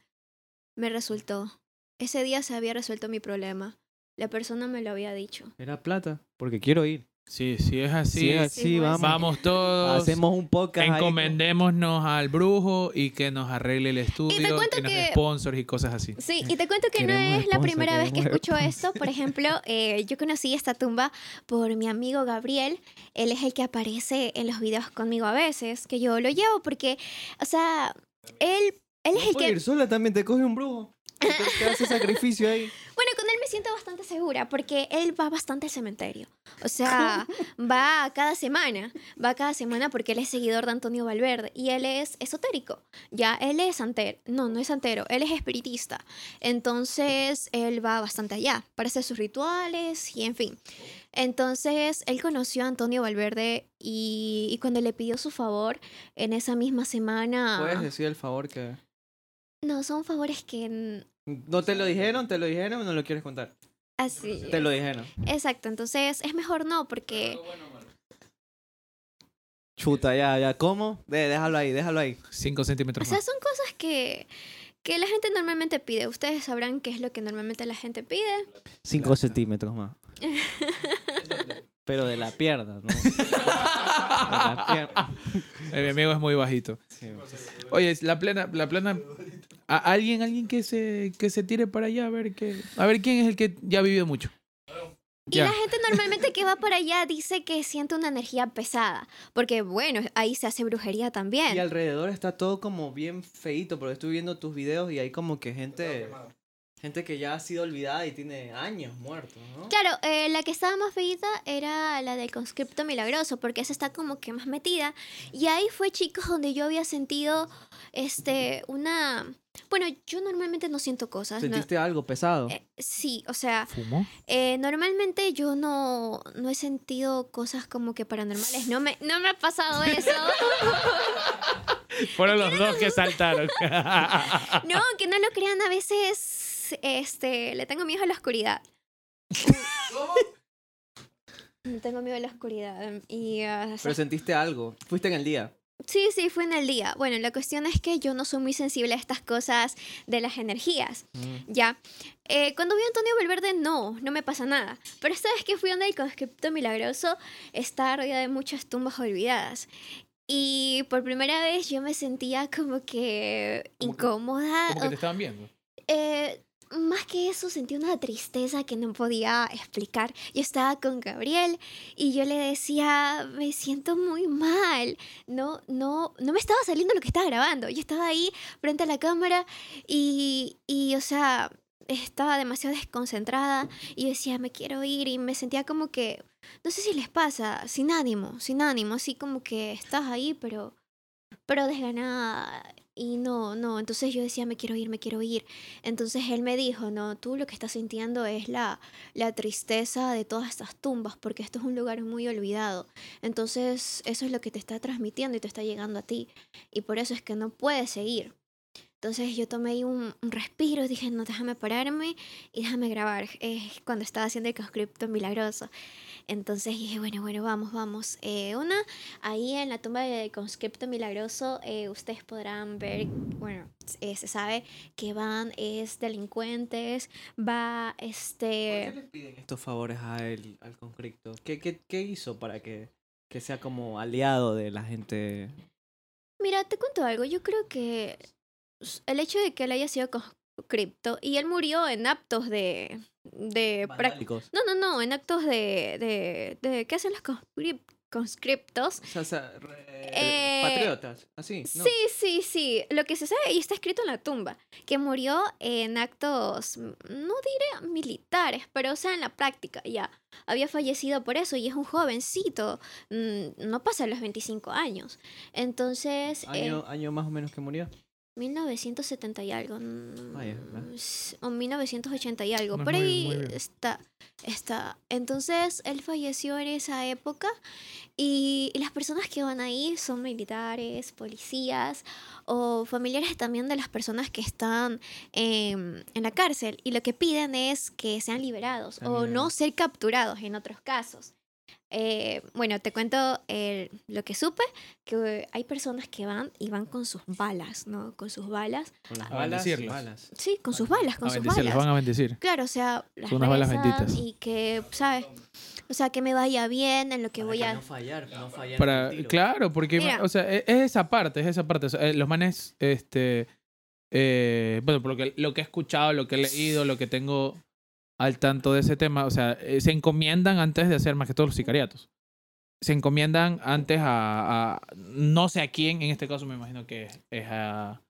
me resultó. Ese día se había resuelto mi problema. La persona me lo había dicho. Era plata, porque quiero ir. Sí, sí es así. Sí, así, Sí, pues. vamos. Vamos todos. Hacemos un podcast. ahí. Encomendémonos al brujo y que nos arregle el estudio, cuento que nos que- sponsors y cosas así. Sí, y te cuento que no es la sponsor, primera vez que escucho esto. Por ejemplo, eh, yo conocí esta tumba por mi amigo Gabriel. Él es el que aparece en los videos conmigo a veces, que yo lo llevo porque, o sea, él, él es el puedes que... ir sola también, te coge un brujo. Te hace sacrificio ahí. Bueno, con él me siento bastante segura porque él va bastante al cementerio. O sea, va cada semana. Va cada semana porque él es seguidor de Antonio Valverde y él es esotérico. Ya, él es santero. No, no es santero, él es espiritista. Entonces, él va bastante allá para hacer sus rituales y en fin. Entonces, él conoció a Antonio Valverde y, y cuando le pidió su favor en esa misma semana... Puedes decir el favor que. No, son favores que... ¿No te lo dijeron? ¿Te lo dijeron o no lo quieres contar? Así. Te lo dijeron. Exacto, entonces es mejor no porque... Chuta, ya, ya. ¿Cómo? De, déjalo ahí, déjalo ahí. 5 O centímetros sea, más. son cosas que, que la gente normalmente pide. Ustedes sabrán qué es lo que normalmente la gente pide. Cinco centímetros más. Pero de la pierna, ¿no? De la pierna. Eh, mi amigo es muy bajito. Sí. Oye, la plena, la plena. ¿A- alguien, alguien que se, que se tire para allá a ver qué. A ver quién es el que ya ha vivido mucho. Y Ya. la gente normalmente que va por allá dice que siente una energía pesada. Porque, bueno, ahí se hace brujería Y también. alrededor está todo como bien feíto, porque estoy viendo tus videos y hay como que gente. Gente que ya ha sido olvidada y tiene años muertos, ¿no? Claro, eh, la que estaba más feita era la del conscripto milagroso, porque esa está como que más metida. Y ahí fue, chicos, donde yo había sentido este una. Bueno, yo normalmente no siento cosas. ¿no? ¿Sentiste algo pesado? Eh, sí, o sea, ¿Fumó? Eh, normalmente yo no, no he sentido cosas como que paranormales. No me, no me ha pasado eso. Fueron los dos que saltaron. No, que no lo crean, a veces este, le tengo miedo a la oscuridad. Le Tengo miedo a la oscuridad. Y, o sea, Pero sentiste algo. Fuiste en el día. Sí, sí, fue en el día. Bueno, la cuestión es que yo no soy muy sensible a estas cosas de las energías. Ya. Eh, cuando vi a Antonio Valverde, no, no me pasa nada. Pero esta vez que fui donde el conscripto milagroso, está rodeada de muchas tumbas olvidadas. Y por primera vez yo me sentía como que incómoda. Como que te estaban viendo. eh, más que eso, sentí una tristeza que no podía explicar. Yo estaba con Gabriel y yo le decía, me siento muy mal. No, no, no me estaba saliendo lo que estaba grabando. Yo estaba ahí frente a la cámara y, y o sea, estaba demasiado desconcentrada y decía, me quiero ir y me sentía como que, no sé si les pasa, sin ánimo, sin ánimo, así como que estás ahí, pero, pero desganada. Y no, no, entonces yo decía, me quiero ir, me quiero ir. Entonces él me dijo, no, tú lo que estás sintiendo es la, la tristeza de todas estas tumbas, porque esto es un lugar muy olvidado. Entonces eso es lo que te está transmitiendo y te está llegando a ti. Y por eso es que no puedes seguir. Entonces yo tomé un, un respiro dije, no, déjame pararme y déjame grabar. Cuando estaba haciendo el conscripto milagroso. Entonces dije, bueno, bueno, vamos, vamos. Eh, una, ahí en la tumba del conscripto milagroso, eh, ustedes podrán ver, bueno, eh, se sabe que van es delincuentes, va ¿Por qué este... le piden estos favores a él, al conscripto? ¿Qué, qué, qué hizo para que, que sea como aliado de la gente? Mira, te cuento algo, yo creo que el hecho de que él haya sido conscripto y él murió en actos de... de no, no, no, en actos de... de, de ¿Qué hacen los conscrip- conscriptos? O sea, o sea, re- Eh, patriotas, así. ¿no? Sí, sí, sí. Lo que se sabe y está escrito en la tumba, que murió en actos, no diré militares, pero o sea, en la práctica ya. Había fallecido por eso y es un jovencito, mm, no pasa los 25 años. Entonces, eh, Año, año más o menos que murió. 1970 y algo. mm, O 1980 y algo. No Por ahí muy está, está. Entonces, él falleció en esa época y las personas que van ahí son militares, policías o familiares también de las personas que están em, en la cárcel y lo que piden es que sean liberados o no ser capturados en otros casos. Eh, bueno, te cuento eh, lo que supe, que hay personas que van y van con sus balas, ¿no? Con sus balas. Con las A balas. balas. Sí, con sus balas, con A sus balas. van a bendecir. Claro, o sea, las Son unas balas benditas. Y que, ¿sabes? O sea, que me vaya bien en lo que Para voy a... no fallar, no fallar. Para, claro, porque, Mira. o sea, e- es esa parte, es esa parte. O sea, eh, los manes, este, eh, bueno, por lo que, lo que he escuchado, lo que he leído, lo que tengo al tanto de ese tema, o sea, eh, se encomiendan antes de hacer más que todos los sicariatos. Se encomiendan antes a, a- no sé a quién, en este caso me imagino que es a,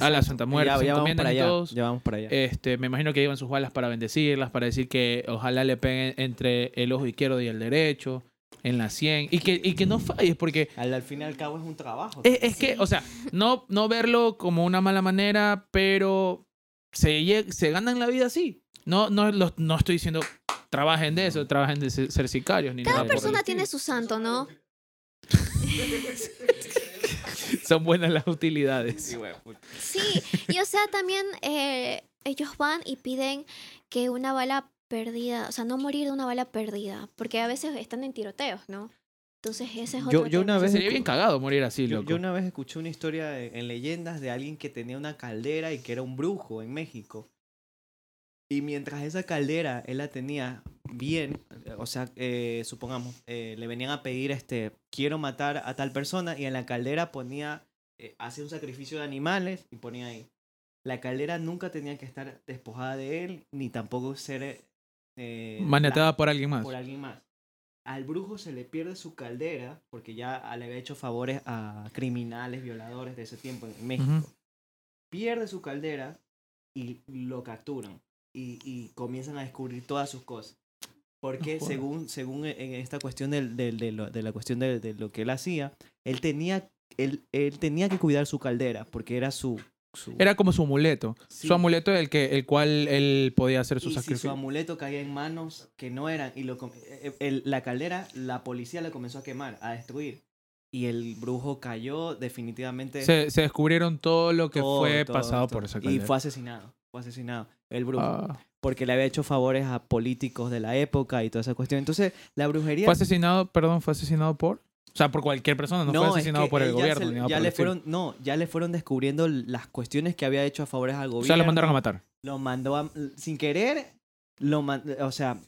a la Santa Muerte, Ya, se ya vamos encomiendan para allá. todos. Ya vamos para allá. Este, me imagino que llevan sus balas para bendecirlas, para decir que ojalá le peguen entre el ojo izquierdo y el derecho, en la sien, y que, y que no falles, porque al, al fin y al cabo es un trabajo. es, es que, o sea, no, no verlo como una mala manera, pero se, se ganan la vida así. No, no, los- no estoy diciendo trabajen de eso, trabajen de ser, ser sicarios ni Cada nada por el persona tiene su santo, ¿no? Son buenas las utilidades. Sí, y o sea, también eh, ellos van y piden que una bala perdida, o sea, no morir de una bala perdida, porque a veces están en tiroteos, ¿no? Entonces ese es Yo- otro yo una tema. O sea, vez sería bien cagado morir así, Yo, loco. yo una vez escuché una historia en, en leyendas de alguien que tenía una caldera y que era un brujo en México. Y mientras esa caldera él la tenía bien, o sea, eh, supongamos, eh, le venían a pedir, este, quiero matar a tal persona y en la caldera ponía, eh, hacía un sacrificio de animales y ponía ahí. La caldera nunca tenía que estar despojada de él, ni tampoco ser... Eh, Manetada por alguien más. por alguien más. Al brujo se le pierde su caldera porque ya le había hecho favores a criminales, violadores de ese tiempo en México. Ujú. Pierde su caldera y lo capturan y, y comienzan a descubrir todas sus cosas. Porque No según, según en esta cuestión del, del- de, lo- de la cuestión de, de lo que él hacía, él tenía, él, él tenía que cuidar su caldera porque era su... su Era como su amuleto. Sí. Su amuleto el que el cual él podía hacer su y si su amuleto caía en manos que no eran y lo com- eh, el- la caldera la policía la comenzó a quemar a destruir y el brujo cayó definitivamente se, se descubrieron todo lo que todo, fue todo, pasado todo. por esa y caldera. fue asesinado fue asesinado el brujo Ah. porque le había hecho favores a políticos de la época y toda esa cuestión entonces la brujería Fue asesinado, perdón, fue asesinado por. O sea, por cualquier persona, no, fue es asesinado que por el gobierno. se- ni nada ya por le fueron no ya le fueron descubriendo las cuestiones que había hecho a favores al O gobierno sea, lo mandaron a matar. lo mandó a- sin querer, lo o sea,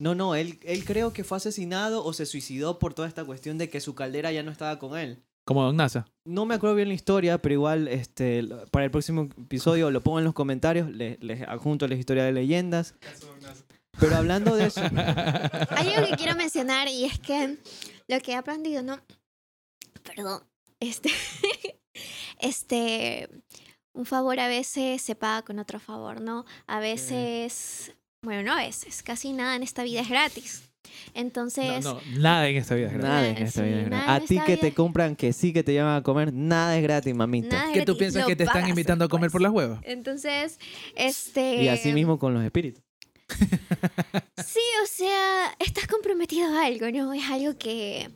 no, no, él, él creo que fue asesinado o se suicidó por toda esta cuestión de que su caldera ya no estaba con él. Como Don Nasa. No me acuerdo bien la historia, pero igual este, para el próximo episodio lo pongo en los comentarios, les, les adjunto la historia de leyendas. Pero hablando de eso, Hay algo que quiero mencionar y es que lo que he aprendido, ¿no? Perdón. Este. este. Un favor a veces se paga con otro favor, ¿no? A veces. Bueno, no a veces. Casi nada en esta vida es gratis. Entonces. No, no, nada en esta vida es gratis. nada en esta sí, vida es gratis. A ti que vida te compran, que sí que te llaman a comer, nada es gratis, mamita. nada es ¿Qué tú piensas que te están invitando a comer por las huevas? Entonces, este. Y así mismo con los espíritus. Sí, o sea, estás comprometido a algo, ¿no? Es algo que,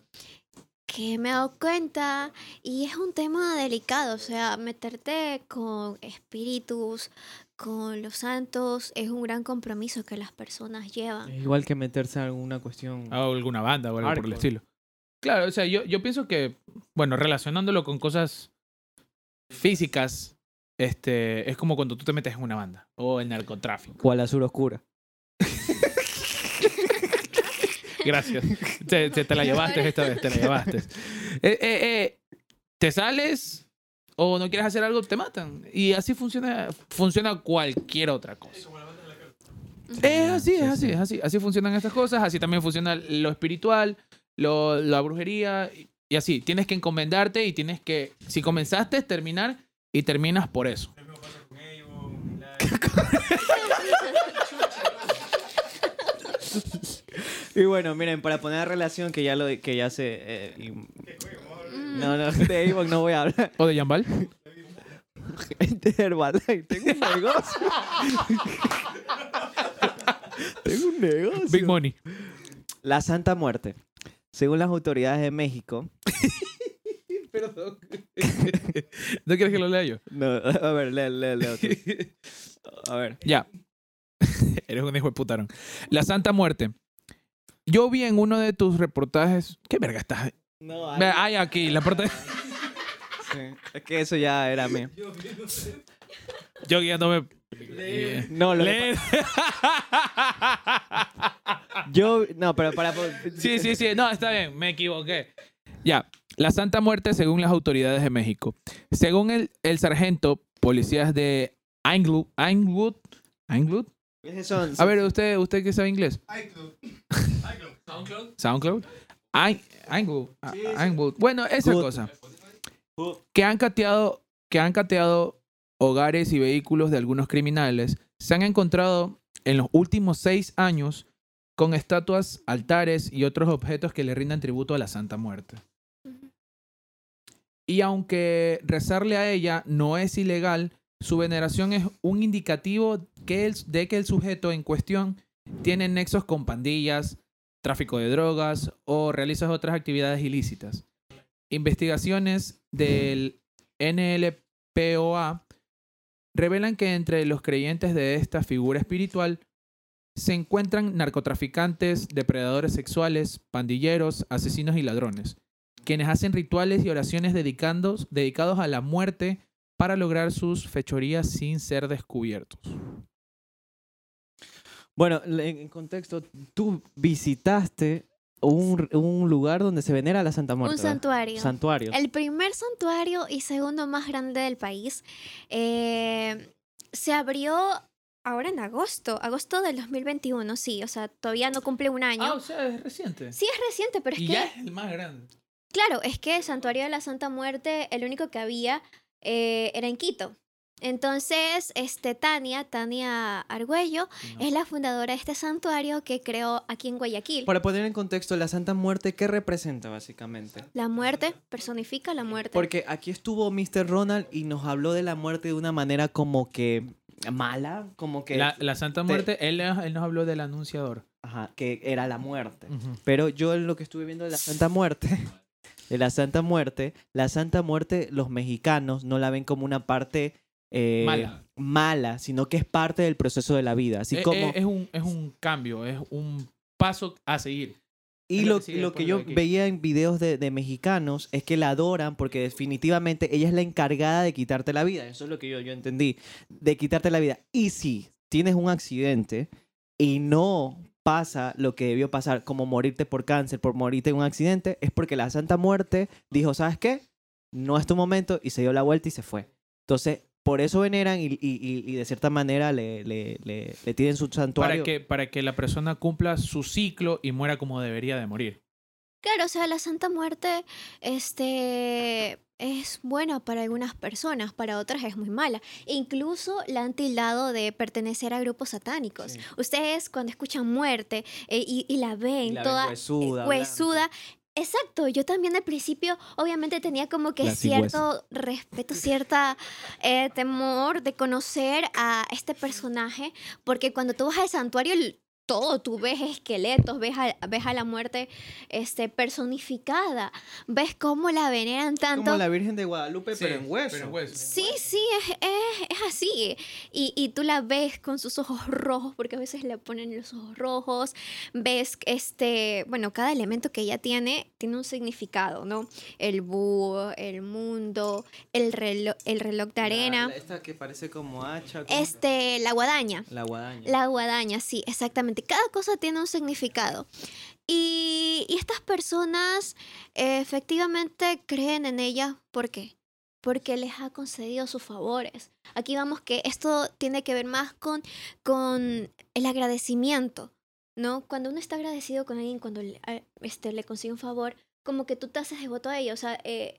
que me he dado cuenta y es un tema delicado, o sea, meterte con espíritus, con los santos, es un gran compromiso que las personas llevan. Es igual que meterse a alguna cuestión. O alguna banda o algo por el estilo. Claro, o sea, yo, yo pienso que, bueno, relacionándolo con cosas físicas, este, es como cuando tú te metes en una banda o el narcotráfico. Cual azul oscura. Gracias. Te, te- te la llevaste esta vez, te la llevaste. Eh, eh, eh, te sales o no quieres hacer algo, te matan. Y así funciona, funciona cualquier otra cosa. Es así, es Sí, así, sí. es así. Así funcionan estas cosas, así también funciona lo espiritual, lo, la brujería y, y así. Tienes que encomendarte y tienes que, si comenzaste, terminar y terminas por eso. Y bueno, miren, para poner relación que ya lo que ya se eh, y- No, no, de Avon no voy a hablar. ¿O de Jambal? De Herbalife. Tengo un negocio. Tengo un negocio. Big Money. La Santa Muerte. Según las autoridades de México. Perdón. ¿No quieres que lo lea yo? No, a ver, lee, lee, lee otro. A ver. Ya. Eres un hijo de putaron. La Santa Muerte. Yo vi en uno de tus reportajes. ¿Qué verga estás? No, Ve, Ay, aquí, la parte. sí. Es que eso ya era mío. Yo guiándome. No, lo que yo, no, pero para Sí, sí, sí. No, está bien. Me equivoqué. Ya. La Santa Muerte según las autoridades de México. Según el, el sargento, policías de Inglewood. Inglewood. Son- A ver, usted, usted que sabe inglés. SoundCloud. Ay- Inglewood. Ah. Bueno, esa Good. cosa. Que han cateado, que han cateado hogares y vehículos de algunos criminales, se han encontrado en los últimos seis años con estatuas, altares y otros objetos que le rindan tributo a la Santa Muerte. Y aunque rezarle a ella no es ilegal, su veneración es un indicativo de que el sujeto en cuestión tiene nexos con pandillas, tráfico de drogas o realiza otras actividades ilícitas. Investigaciones del NLPOA revelan que entre los creyentes de esta figura espiritual se encuentran narcotraficantes, depredadores sexuales, pandilleros, asesinos y ladrones, quienes hacen rituales y oraciones dedicados a la muerte para lograr sus fechorías sin ser descubiertos. Bueno, en contexto, tú visitaste un, un lugar donde se venera a la Santa Muerte. Un ¿verdad? santuario. Santuario. El primer santuario y segundo más grande del país eh, se abrió ahora en agosto, agosto del 2021, sí, o sea, todavía no cumple un año. Ah, o sea, es reciente. Sí, es reciente, pero es y que, ya es el más grande. claro, es que el santuario de la Santa Muerte, el único que había eh, era en Quito. Entonces, este, Tania, Tania Argüello, No. es la fundadora de este santuario que creó aquí en Guayaquil. Para poner en contexto, la Santa Muerte, ¿qué representa básicamente? La muerte personifica la muerte. Porque aquí estuvo Mr. Ronald y nos habló de la muerte de una manera como que mala, como que, La, la Santa te- Muerte, él, él nos habló del anunciador. ajá, que era la muerte. Pero yo en lo que estuve viendo de la Santa Muerte, de la Santa Muerte, la Santa Muerte los mexicanos no la ven como una parte eh, Mala. mala, sino que es parte del proceso de la vida. Así Eh, como, eh, es, un, es un cambio, es un paso a seguir. y es lo lo, que lo yo aquí. veía en videos de, de mexicanos es que la adoran porque definitivamente ella es la encargada de quitarte la vida. Eso es lo que yo, yo entendí, de quitarte la vida. Y si tienes un accidente y no pasa lo que debió pasar, como morirte por cáncer, por morirte en un accidente, es porque la Santa Muerte dijo, ¿sabes qué? No es tu momento y se dio la vuelta y se fue. Entonces, por eso veneran y, y- y- y de cierta manera le, le, le, le tienen su santuario. Para que, para que la persona cumpla su ciclo y muera como debería de morir. Claro, o sea, la Santa Muerte este, es buena para algunas personas, para otras es muy mala. Incluso la han tildado de pertenecer a grupos satánicos. Sí. Ustedes cuando escuchan muerte eh, y, y la ven Y la ven toda huesuda, eh, huesuda, Exacto, yo también al principio obviamente tenía como que La cierto respeto, cierta eh, temor de conocer a este personaje, porque cuando tú vas al santuario, el- todo, tú ves esqueletos, ves a, ves a la muerte este, personificada, ves cómo la veneran tanto. Como la Virgen de Guadalupe, pero en hueso. Sí, sí, es, es, es así. Y, y tú la ves con sus ojos rojos, porque a veces le ponen los ojos rojos. Ves, este, bueno, cada elemento que ella tiene tiene un significado, ¿no? El búho, el mundo, el reloj, el reloj de arena. la- esta que parece como hacha. Este, la guadaña. La guadaña. La guadaña, sí, exactamente. Cada cosa tiene un significado. Y, y estas personas eh, efectivamente creen en ella. ¿Por qué? Porque les ha concedido sus favores. Aquí vamos que esto tiene que ver más con, con el agradecimiento, ¿no? Cuando uno está agradecido con alguien, cuando le, a- este, le consigue un favor, como que tú te haces devoto a ella. O sea, eh,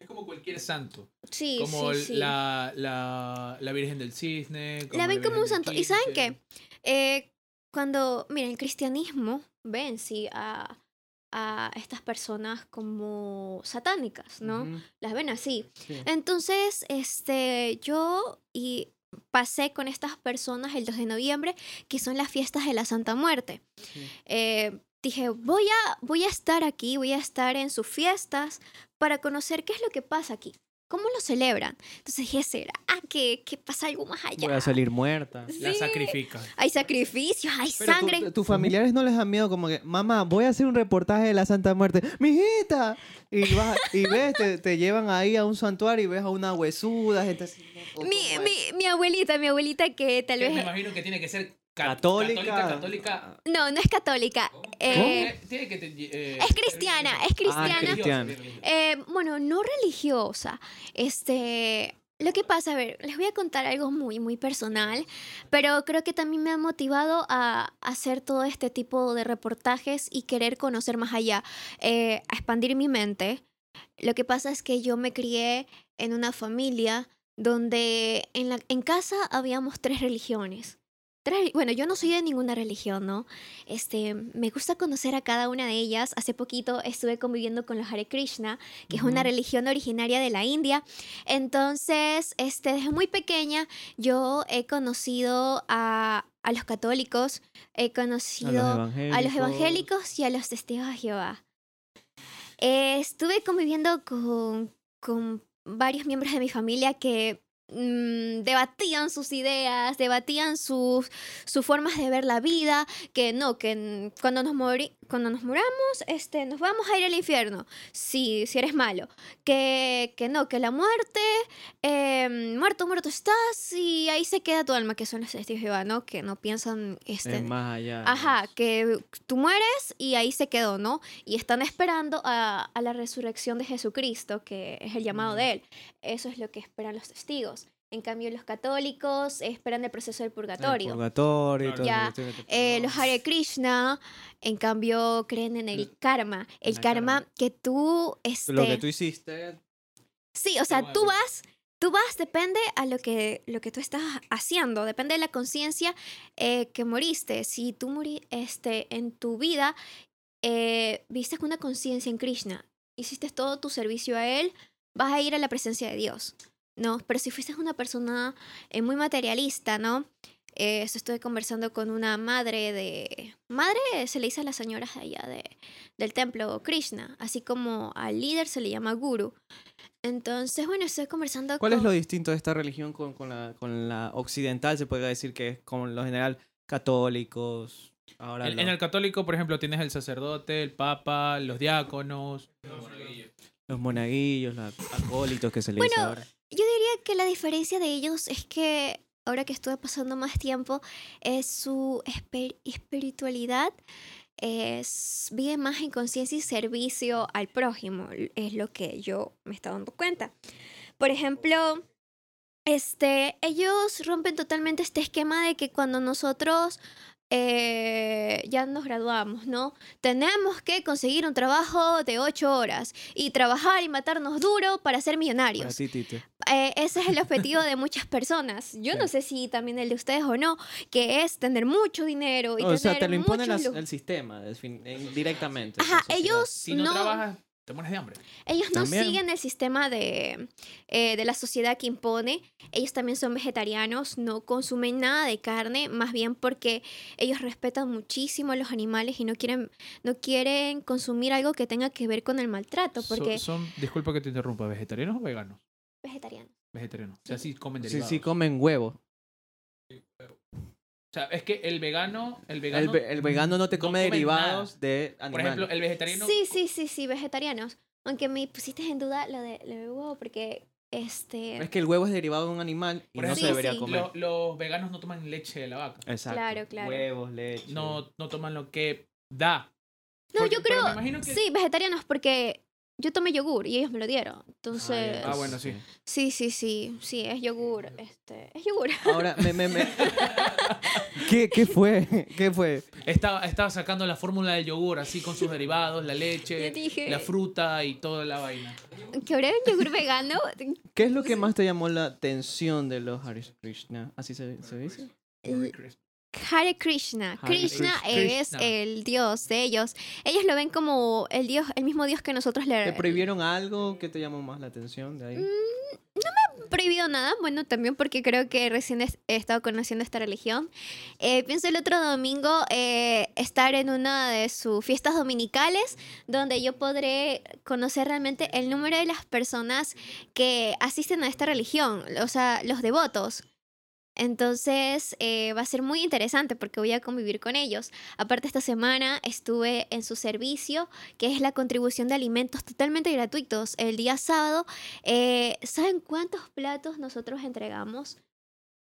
Es como cualquier santo. sí, Como sí, sí. La, la, la Virgen del Cisne. la ven como Virgen un santo. del ¿Y saben 15. qué? Eh, cuando, miren, el cristianismo ve en sí a, a estas personas como satánicas, ¿no? Las ven así. sí. Entonces, este, yo y pasé con estas personas el 2 de noviembre, que son las fiestas de la Santa Muerte. Sí. Eh, dije, voy a, voy a estar aquí, voy a estar en sus fiestas para conocer qué es lo que pasa aquí, cómo lo celebran. Entonces dije, ¿será que, que pasa algo más allá? Voy a salir muerta. La Sí. sacrifica. Hay sacrificios, hay Pero tu- sangre. tus familiares no les da miedo como que, mamá, voy a hacer un reportaje de la Santa Muerte. ¡Mijita! Y, vas, y ves, te, te llevan ahí a un santuario y ves a una huesuda, gente así. ¿no? Mi, ¿Cómo mi, mi abuelita, mi abuelita que tal Que Me vez... imagino que tiene que ser Católica. Católica, católica. No, no es católica. eh, Eh, tiene que te- eh, es cristiana, es cristiana. Ah, cristiana. religiosa. Eh, bueno, no religiosa. Este, lo que pasa, a ver, les voy a contar algo muy, muy personal, pero creo que también me ha motivado a hacer todo este tipo de reportajes y querer conocer más allá, eh, a expandir mi mente. Lo que pasa es que yo me crié en una familia donde en, la, en casa habíamos tres religiones. Bueno, yo no soy de ninguna religión, ¿no? Este, me gusta conocer a cada una de ellas. Hace poquito estuve conviviendo con los Hare Krishna, que es una religión originaria de la India. Entonces, este, desde muy pequeña yo he conocido a, a los católicos, he A los conocido a los evangélicos y a los testigos de Jehová. Eh, estuve conviviendo con, con varios miembros de mi familia que mm, debatían sus ideas, debatían sus, sus formas de ver la vida, que no, que cuando nos, mori- cuando nos moramos este, nos vamos a ir al infierno, si, si eres malo, que, que no, que la muerte, eh, muerto, muerto estás y ahí se queda tu alma, que son los testigos de Jehová, ¿no? Que no piensan... Este, Es más allá. Ajá, es- que tú mueres y ahí se quedó, ¿no? Y están esperando a, a la resurrección de Jesucristo, que es el llamado de Él. Eso es lo que esperan los testigos. En cambio, los católicos esperan el proceso del el purgatorio. purgatorio y todo Ya, que- Eh, los Hare Krishna, en cambio, creen en el karma. El el karma karma. que tú... Este, Lo que tú hiciste. Sí, o sea, tú vas, tú vas, depende a lo que, lo que tú estás haciendo, depende de la conciencia eh, que moriste. Si tú moriste este, en tu vida, eh, viste una conciencia en Krishna, hiciste todo tu servicio a Él, vas a ir a la presencia de Dios, ¿no? Pero si fuiste una persona eh, muy materialista, ¿no? Eh, esto estuve conversando con una madre de... Madre se le dice a las señoras de allá de, del templo Krishna, así como al líder se le llama guru. Entonces, bueno, estoy conversando ¿Cuál es lo distinto de esta religión con, con la, con la occidental? Se puede decir que es con lo general católicos. Ahora En, el católico, por ejemplo, tienes el sacerdote, el papa, los diáconos. Los monaguillos, los acólitos que se le Bueno, dice ahora. Que la diferencia de ellos es que ahora que estuve pasando más tiempo, es su espiritualidad es, vive más en conciencia y servicio al prójimo, es lo que yo me estaba dando cuenta. Por ejemplo, este, ellos rompen totalmente este esquema de que cuando nosotros eh, ya nos graduamos, ¿no? Tenemos que conseguir un trabajo de ocho horas y trabajar y matarnos duro para ser Para millonarios. ti, Tite. Eh, ese es el objetivo de muchas personas. Yo no sé si también el de ustedes o no, que es tener mucho dinero y O sea, te lo impone el sistema, directamente. Ajá, ellos Si no, no, trabajas, te mueres de hambre. ellos no También. siguen el sistema de, eh, de la sociedad que impone. Ellos también son vegetarianos, no consumen nada de carne, más bien porque ellos respetan muchísimo a los animales y no quieren, no quieren consumir algo que tenga que ver con el maltrato, porque son, disculpa que te interrumpa, ¿vegetarianos o veganos? vegetarianos. Vegetarianos. O sea, sí comen Sí, derivados. sí, comen huevo. O sea, es que el vegano... El El, vegano, ve- el vegano no te come, come derivados nada. de Por animales. ejemplo, el vegetariano... Sí, sí, sí, sí, vegetarianos. Aunque me pusiste en duda lo de, lo de huevo, porque este... Es que el huevo es derivado de un animal y Por no ejemplo, se debería sí. comer. lo- los veganos no toman leche de la vaca. Exacto. Claro, claro. Huevos, leche. No, no toman lo que da. No, Porque- yo creo. me imagino que- Sí, vegetarianos, porque yo tomé yogur y ellos me lo dieron. Entonces. Ah, bueno, sí. Sí, sí, sí. Sí, es yogur. Este, es yogur. Ahora, me, me, me- ¿Qué, ¿Qué fue? ¿Qué fue? Estaba, estaba sacando la fórmula del yogur, así con sus derivados, la leche, dije- la fruta y toda la vaina. Que ahora un yogur vegano. ¿Qué es lo que más te llamó la atención de los Hare Krishna? ¿Así se, se dice? Hare Krishna. Hare Krishna Krishna. es el dios de ellos. Ellos lo ven como el dios, el mismo dios que nosotros le ¿Te prohibieron algo que te llamó más la atención de ahí? Mm, prohibido nada. Bueno, también porque creo que recién he estado conociendo esta religión. Eh, pienso el otro domingo eh, estar en una de sus fiestas dominicales donde yo podré conocer realmente el número de las personas que asisten a esta religión, o sea, los devotos. Entonces eh, va a ser muy interesante porque voy a convivir con ellos. Aparte esta semana estuve en su servicio, que es la contribución de alimentos totalmente gratuitos. El día sábado, eh, ¿saben cuántos platos nosotros entregamos?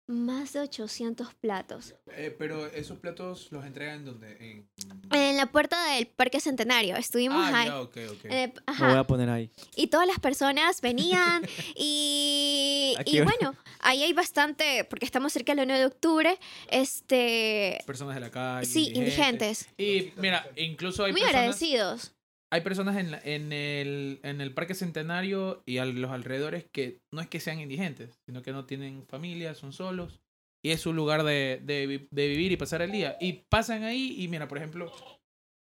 Más de 800 platos. Eh, pero esos platos los entregan donde? En... En la puerta del Parque Centenario. Estuvimos Ah, ahí. ya, ok, ok. eh, Me voy a poner ahí. Y todas las personas venían y, Aquí y bueno, ahí hay bastante, porque estamos cerca del 1 de octubre, este, Personas de la calle. sí, indigentes, Y mira, incluso hay muy personas, agradecidos. Hay personas en, la- en, el, en el Parque Centenario y a los alrededores que no es que sean indigentes, sino que no tienen familia, son solos. Y es su lugar de, de vi- de vivir y pasar el día. Y pasan ahí y mira, por ejemplo,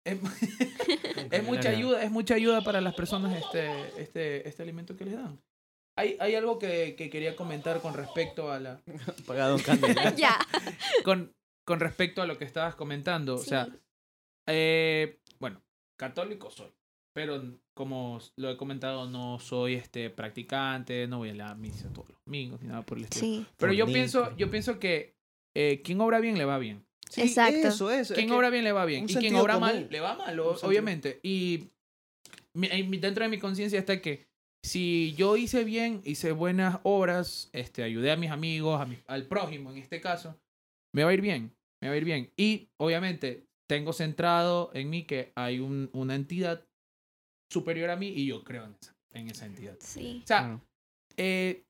es, es mucha ayuda, es mucha ayuda para las personas este, este, este alimento que les dan. Hay, hay algo que, que quería comentar con respecto a la, Pagado ya. con, con respecto a lo que estabas comentando. O sea, eh, bueno, católico soy, pero como lo he comentado, no soy este practicante, no voy a la misa todos los domingos ni nada por el estilo. Sí, Pero yo pienso, yo pienso que eh, quien obra bien le va bien. Sí, Exacto. Eso, eso. es Quien que- obra bien le va bien. Y quien obra común. mal le va mal, o- obviamente. Y dentro de mi conciencia está que si yo hice bien, hice buenas obras, este, ayudé a mis amigos, a mi- al prójimo en este caso, me va a ir bien, me va a ir bien. Y obviamente tengo centrado en mí que hay un- una entidad superior a mí y yo creo en esa, en esa entidad. sí. O sea, Claro. eh,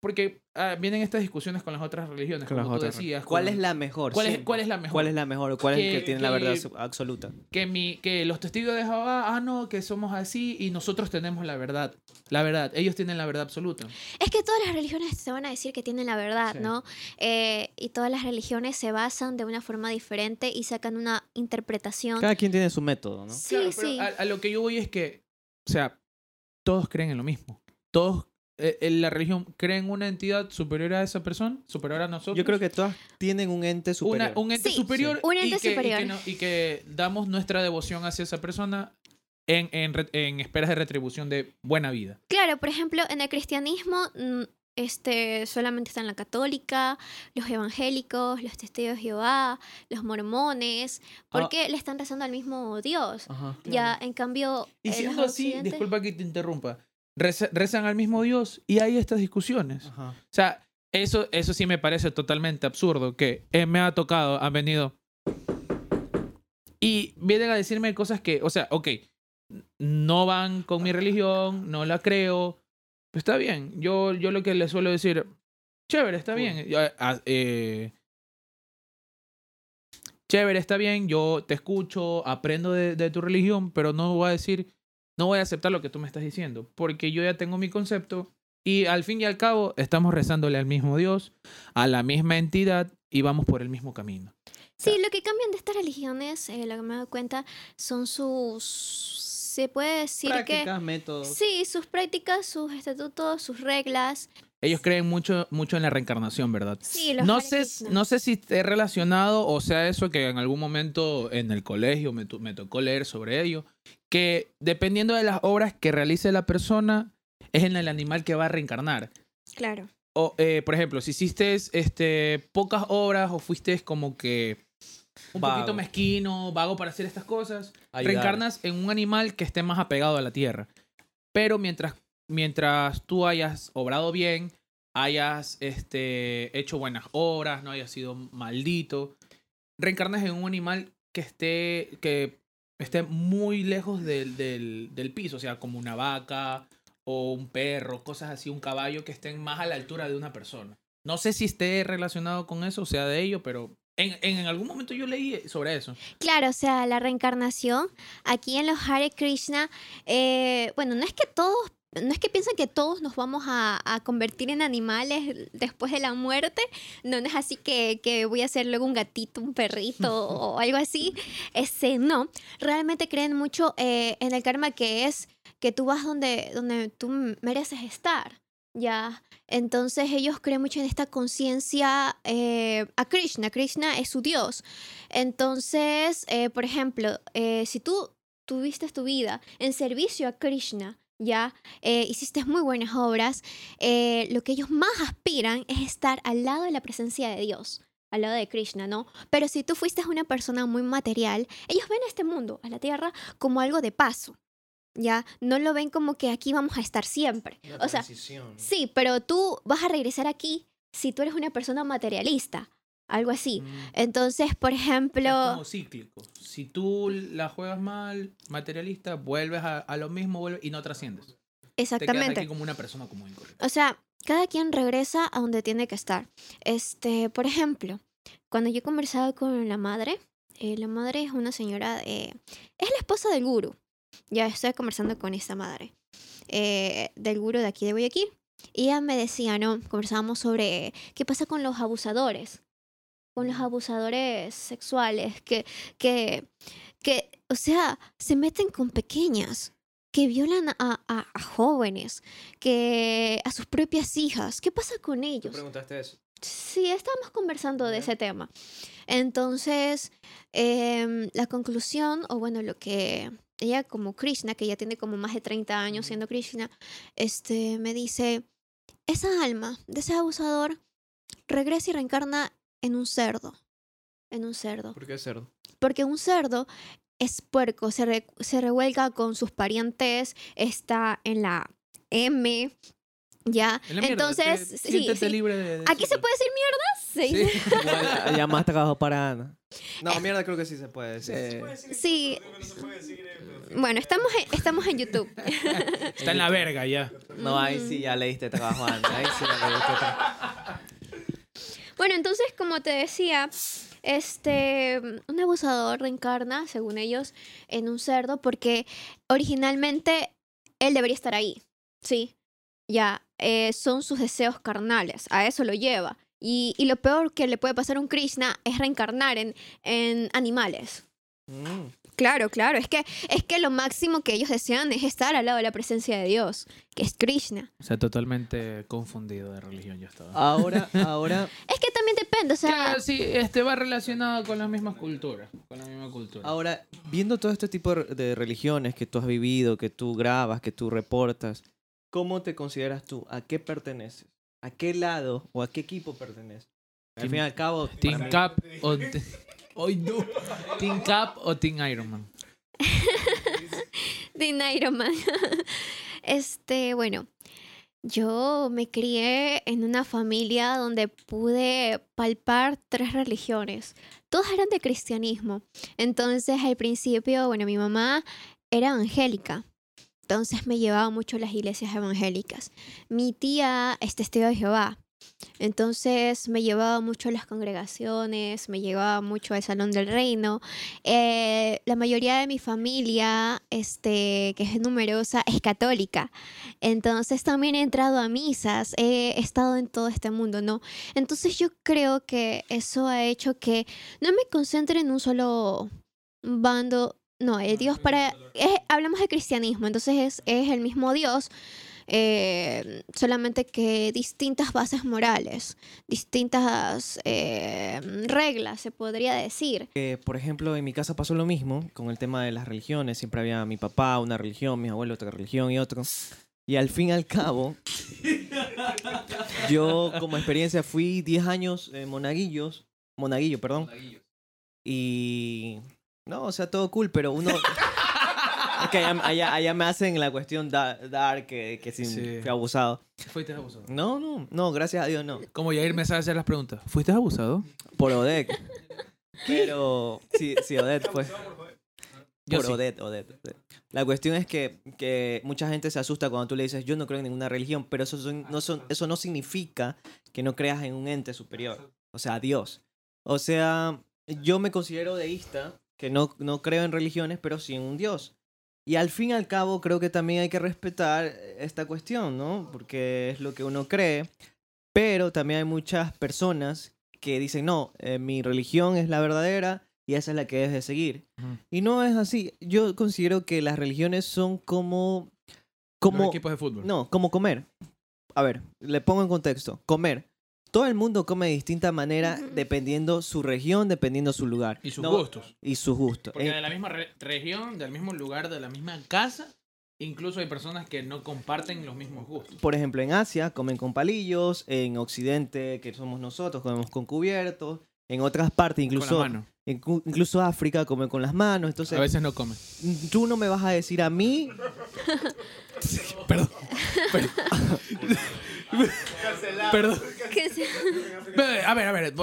porque ah, vienen estas discusiones con las otras religiones, Con como las tú otras. decías. ¿Cuál con- es la mejor? ¿Cuál es, cuál es la mejor? ¿Cuál es la mejor? ¿Cuál es el Que- que tiene la verdad absoluta? que mi que los testigos de Jehová, ah no, que somos así y nosotros tenemos la verdad. La verdad, ellos tienen la verdad absoluta. Es que todas las religiones se van a decir que tienen la verdad, Sí. ¿no? Eh, y todas las religiones se basan de una forma diferente y sacan una interpretación. Cada quien tiene su método, ¿no? Sí, Claro, pero sí. A, a lo que yo voy es que, o sea, todos creen en lo mismo. Todos la religión creen una entidad superior a esa persona, superior a nosotros. Yo creo que todas tienen un ente superior. Una- un ente Sí, superior, un y ente que- y superior. que no- y que damos nuestra devoción hacia esa persona en, en, en esperas de retribución de buena vida. Claro, por ejemplo, en el cristianismo mm, este, solamente están la católica, los evangélicos, los testigos de Jehová, los mormones, Ah. porque le están rezando al mismo Dios. Ajá. Ya, en cambio... Y en siendo así, occidentes- disculpa que te interrumpa, reza- rezan al mismo Dios y hay estas discusiones. Ajá. O sea, eso, eso sí me parece totalmente absurdo, que eh, me ha tocado, han venido. Y vienen a decirme cosas que, o sea, ok, no van con mi religión, no la creo. Pues está bien, yo, yo lo que les suelo decir, chévere, está bien. ah, eh, chévere, está bien, yo te escucho, aprendo de, de tu religión, pero no voy a decir, no voy a aceptar lo que tú me estás diciendo, porque yo ya tengo mi concepto y al fin y al cabo estamos rezándole al mismo Dios, a la misma entidad y vamos por el mismo camino. Sí, lo que cambian de estas religiones, eh, lo que me he dado cuenta, son sus... Se puede decir Prácticas, métodos. Sí, sus prácticas, sus estatutos, sus reglas. Ellos creen mucho, mucho en la reencarnación, ¿verdad? Sí, los No sé, no sé si esté relacionado o sea eso que en algún momento en el colegio me, to- me tocó leer sobre ello, que dependiendo de las obras que realice la persona, es en el animal que va a reencarnar. Claro. O, eh, por ejemplo, si hiciste este, pocas obras o fuiste como que un Vago. poquito mezquino, vago para hacer estas cosas, Ayudar. reencarnas en un animal que esté más apegado a la tierra. Pero mientras, mientras tú hayas obrado bien, hayas este, hecho buenas obras, no hayas sido maldito, reencarnas en un animal que esté, que esté muy lejos del, del, del piso, o sea, como una vaca o un perro, cosas así, un caballo que estén más a la altura de una persona. No sé si esté relacionado con eso, o sea, de ello, pero en, en algún momento yo leí sobre eso. Claro, o sea, la reencarnación, aquí en los Hare Krishna, eh, bueno, no es que todos no es que piensen que todos nos vamos a, a convertir en animales después de la muerte, no, no es así que, que voy a ser luego un gatito, un perrito o algo así, este, no, realmente creen mucho eh, en el karma que es que tú vas donde, donde tú mereces estar. Ya, entonces ellos creen mucho en esta conciencia eh, a Krishna. Krishna es su Dios. Entonces, eh, por ejemplo, si tú tuviste tu vida en servicio a Krishna, ya eh, hiciste muy buenas obras, eh, lo que ellos más aspiran es estar al lado de la presencia de Dios, al lado de Krishna, ¿no? Pero si tú fuiste una persona muy material, ellos ven este mundo, a la tierra, como algo de paso. Ya, no lo ven como que aquí vamos a estar siempre. O sea, Sí, pero tú vas a regresar aquí si tú eres una persona materialista, algo así. Mm. Entonces, por ejemplo, Es como cíclico. Si tú la juegas mal, materialista, vuelves a, a lo mismo vuelves, y no trasciendes. Te quedas exactamente. aquí como una persona común. O sea, cada quien regresa a donde tiene que estar. Este, por ejemplo, cuando yo conversaba con la madre, eh, la madre es una señora, de- es la esposa del guru. Ya estoy conversando con esta madre eh, del guru de aquí de Guayaquil. Y ella me decía, ¿no? Conversábamos sobre qué pasa con los abusadores, con los abusadores sexuales, que, que, que o sea, se meten con pequeñas, que violan a, a- a jóvenes, que a sus propias hijas. ¿Qué pasa con ellos? preguntaste eso? Sí, estábamos conversando de ese tema. Entonces, em, la conclusión, o bueno, lo que ella como Krishna, que ya tiene como más de 30 años siendo Krishna, este, me dice, esa alma de ese abusador regresa y reencarna en un cerdo. En un cerdo. ¿Por qué cerdo? Porque un cerdo es puerco, se, re- se revuelca con sus parientes, está en la M, ¿ya? En la mierda, Entonces, te- sí, sí. libre de ¿Aquí se puede decir mierda? Sí. Sí. Igual, ya más trabajo para Ana. No, mierda, creo que sí se puede decir. Sí. Bueno, estamos en, estamos en YouTube. Está en la verga ya. No, ahí sí ya le diste trabajo a Ana. Ahí sí le diste trabajo. Bueno, entonces, como te decía, este, un abusador reencarna, según ellos, en un cerdo porque originalmente él debería estar ahí, ¿sí? Ya, eh, son sus deseos carnales, a eso lo lleva. Y, y lo peor que le puede pasar a un Krishna es reencarnar en, en animales. Mm. Claro, claro, es que, es que lo máximo que ellos desean es estar al lado de la presencia de Dios, que es Krishna. O sea, totalmente confundido de religión ya estaba. Ahora, ahora, Es que también depende, o sea... Claro, sí, este va relacionado con las mismas culturas. Con la misma cultura. ahora, viendo todo este tipo de de religiones que tú has vivido, que tú grabas, que tú reportas, ¿cómo te consideras tú? ¿A qué perteneces? ¿A qué lado o a qué equipo perteneces? Al fin y al cabo, Team Cap o Hoy no. Team Cap o Team Iron Man. de Iron Man. Este, bueno, yo me crié en una familia donde pude palpar tres religiones. Todas eran de cristianismo. Entonces, al principio, bueno, mi mamá era evangélica. Entonces me llevaba mucho a las iglesias evangélicas. Mi tía es testigo de Jehová. Entonces me llevaba mucho a las congregaciones, me llevaba mucho al Salón del Reino. Eh, la mayoría de mi familia, este, que es numerosa, es católica. Entonces también he entrado a misas, he estado en todo este mundo, ¿no? Entonces yo creo que eso ha hecho que no me concentre en un solo bando. No, el Dios para... es- hablamos de cristianismo, entonces es, es el mismo Dios, eh, solamente que distintas bases morales, distintas eh, reglas, se podría decir. Eh, por ejemplo, en mi casa pasó lo mismo con el tema de las religiones. Siempre había mi papá una religión, mi abuelo otra religión y otro. Y al fin y al cabo, yo como experiencia fui 10 años en monaguillos, monaguillo, perdón. Y no, o sea, todo cool, pero uno... es que allá, allá- allá me hacen la cuestión da- dar que, que si Sí. fui abusado. ¿Fuiste abusado? No, no, no, gracias a Dios no. Como Yair me sabe hacer las preguntas. ¿Fuiste abusado? Por Odette. Pero sí, sí, Odette. Yo Por sí. Odette, Odette, Odette. La cuestión es que, que mucha gente se asusta cuando tú le dices yo no creo en ninguna religión, pero eso, son- no, son, eso no significa que no creas en un ente superior, o sea, Dios. O sea, yo me considero deísta, que no, no creo en religiones, pero sí en un Dios. Y al fin y al cabo creo que también hay que respetar esta cuestión, ¿no? Porque es lo que uno cree. Pero también hay muchas personas que dicen, no, eh, mi religión es la verdadera y esa es la que debes de seguir. Y no es así. Yo considero que las religiones son como... Los como equipos de fútbol. no, como comer. A ver, le pongo en contexto. Comer. Todo el mundo come de distinta manera dependiendo su región, dependiendo su lugar. Y sus No, gustos. Y sus gustos. Porque En- de la misma re- región, del mismo lugar, de la misma casa, incluso hay personas que no comparten los mismos gustos. por ejemplo, en Asia comen con palillos, en Occidente, que somos nosotros, comemos con cubiertos, en otras partes, Con incluso, la mano. incu- incluso África comen con las manos. Entonces, A veces no comen. tú no me vas a decir a mí, Perdón. Perdón. Perdón. Que se- A ver, a ver,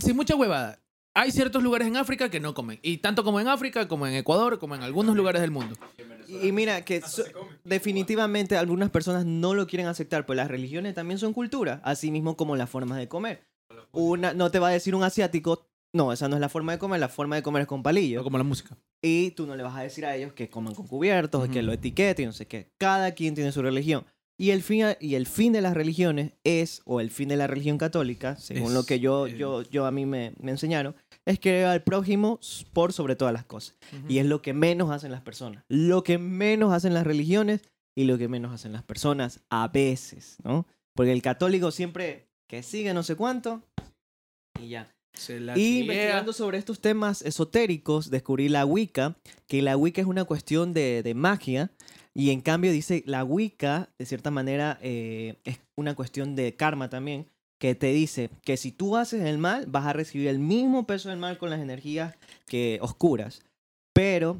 sin mucha huevada. Hay ciertos lugares en África que no comen. Y tanto como en África, como en Ecuador, como en algunos lugares del mundo. y mira que so- definitivamente algunas personas no lo quieren aceptar, pues las religiones también son cultura, así mismo como las formas de comer. Una, no te va a decir un asiático, no, esa no es la forma de comer, la forma de comer es con palillos. No como la música. Y tú no le vas a decir a ellos que coman con cubiertos, o que lo etiqueten, y no sé qué. Cada quien tiene su religión. Y el fin, y el fin de las religiones es, o el fin de la religión católica, según Es lo que yo, el- yo, yo a mí me, me enseñaron, es que al prójimo por sobre todas las cosas. Y es lo que menos hacen las personas. Lo que menos hacen las religiones y lo que menos hacen las personas a veces, ¿no? Porque el católico siempre que sigue no sé cuánto y ya. Se la Y investigando sobre estos temas esotéricos, descubrí la Wicca, que la Wicca es una cuestión de, de magia, y en cambio dice, la Wicca, de cierta manera, eh, es una cuestión de karma también, que te dice que si tú haces el mal, vas a recibir el mismo peso del mal con las energías que oscuras. Pero,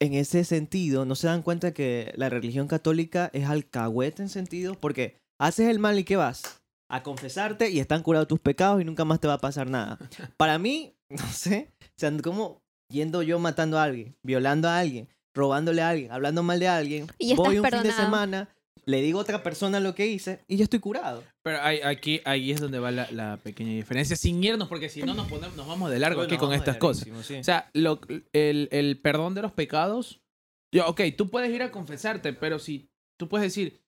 en ese sentido, no se dan cuenta que la religión católica es alcahuete en sentido, porque haces el mal y ¿qué vas? A confesarte y están curados tus pecados y nunca más te va a pasar nada. Para mí, no sé, o sea, como yendo yo matando a alguien, violando a alguien, robándole a alguien, hablando mal de alguien, Y voy un fin de semana, le digo a otra persona lo que hice y ya estoy curado. Pero hay- aquí, ahí es donde va la, la pequeña diferencia. Sin irnos, porque si no nos, ponemos, nos vamos de largo aquí Bueno, con vamos estas cosas. sí. O sea, lo- el, el perdón de los pecados. Yo, ok, tú puedes ir a confesarte, pero si tú puedes decir,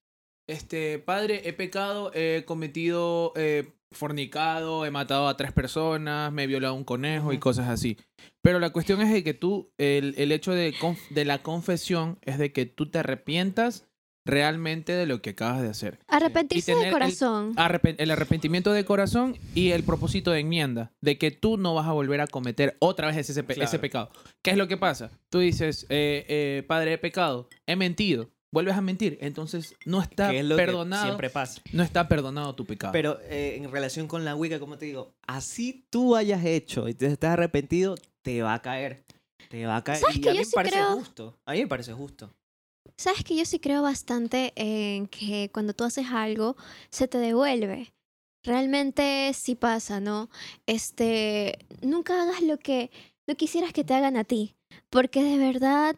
este, padre, he pecado, he cometido eh, fornicado, he matado a tres personas, me he violado un conejo y cosas así. Pero la cuestión es de que tú, el, el hecho de, conf- de la confesión es de que tú te arrepientas realmente de lo que acabas de hacer. Arrepentirse de el- corazón. Arrepen- el arrepentimiento de corazón y el propósito de enmienda, de que tú no vas a volver a cometer otra vez ese, pe- Claro. ese pecado. ¿Qué es lo que pasa? Tú dices, eh, eh, padre, he pecado, he mentido, vuelves a mentir, entonces no está que es lo que perdonado, siempre pasa. no está perdonado tu pecado. Pero eh, en relación con la Wicca, como te digo, así tú hayas hecho y te estás arrepentido, te va a caer. Te va a caer. ¿Sabes y que a mí yo me sí parece creo? justo. A mí me parece justo. Sabes que yo sí creo bastante en que cuando tú haces algo, se te devuelve. Realmente sí pasa, ¿no? Este, nunca hagas lo que no quisieras que te hagan a ti. Porque de verdad,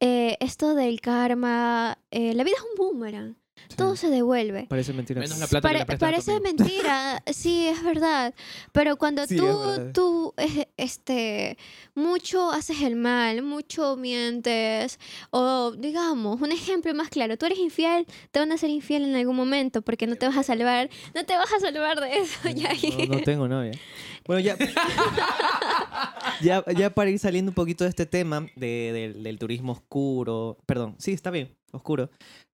eh, esto del karma, eh, la vida es un boomerang. Sí. Todo se devuelve. Parece mentira. Menos la plata que Pare- tu parece mentira, sí, es verdad. Pero cuando Sí, tú, tú, eh, este, mucho haces el mal, mucho mientes, o digamos, un ejemplo más claro, tú eres infiel, te van a ser infiel en algún momento porque no te vas a salvar, no te vas a salvar de eso. No, no tengo novia. Bueno, ya, ya, ya para ir saliendo un poquito de este tema de- del- del turismo oscuro, perdón, sí, está bien, oscuro.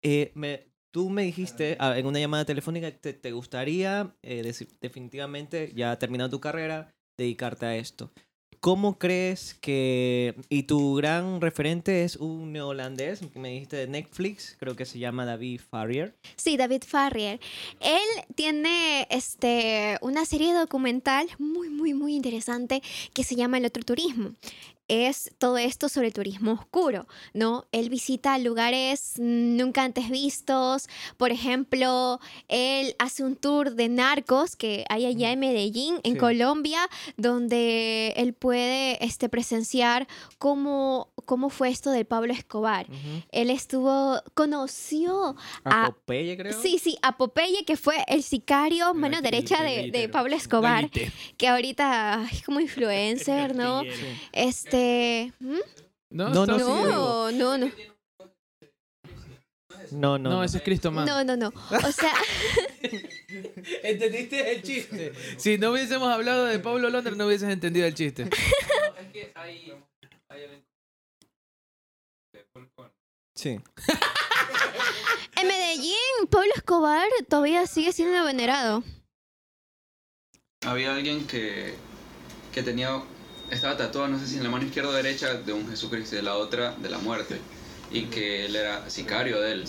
Eh, me, tú me dijiste ah, en una llamada telefónica que te, te gustaría eh, deci- definitivamente, ya terminado tu carrera, dedicarte a esto. ¿Cómo crees que... Y tu gran referente es un neolandés, me dijiste de Netflix, creo que se llama David Farrier. Sí, David Farrier. Él tiene este, una serie documental muy, muy, muy interesante que se llama El otro turismo. Es todo esto sobre el turismo oscuro, ¿no? Él visita lugares nunca antes vistos. Por ejemplo, él hace un tour de narcos que hay allá en Medellín, en Sí. Colombia, donde él puede este, presenciar cómo, cómo fue esto del Pablo Escobar. Él estuvo, conoció A Ah, Popeye, creo. Sí, sí, a Popeye, que fue el sicario, El mano derecha el de, de. Pablo Escobar, que ahorita es como influencer, ¿no? Gatillero. Este. ¿hmm? No, No, no, digo. No, no, no. No, no. No, no. ese es Cristo Man. No, no, no. O sea, ¿Entendiste el chiste? Si no hubiésemos hablado de Pablo Londra, no hubieses entendido el chiste. No, es que hay. hay Sí. en Medellín, Pablo Escobar todavía sigue siendo venerado. Había alguien que, que tenía, estaba tatuado, no sé si en la mano izquierda o derecha, de un Jesucristo y de la otra de la muerte. Y que él era sicario de él.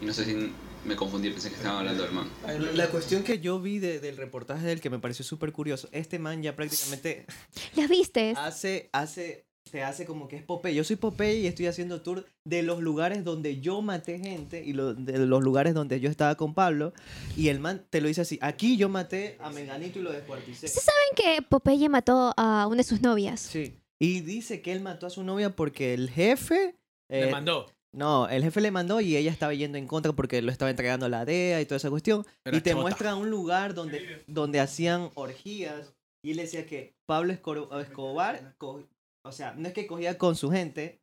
Y no sé si me confundí, pensé que estaban hablando del man. La cuestión que yo vi de- del reportaje del que me pareció súper curioso, este man ya prácticamente ¿Las viste? hace, hace, se hace como que es Popeye. Yo soy Popeye y estoy haciendo tour de los lugares donde yo maté gente y lo- de los lugares donde yo estaba con Pablo. Y el man te lo dice así, aquí yo maté a Menganito y lo descuarticé. ¿Ustedes saben que Popeye mató a una de sus novias? Sí. Y dice que él mató a su novia porque el jefe... Le eh, mandó. No, el jefe le mandó y ella estaba yendo en contra porque lo estaba entregando a la DEA y toda esa cuestión. Era y te chota. muestra un lugar donde, donde hacían orgías. Y él decía que Pablo Escobar, co- o sea, no es que cogía con su gente,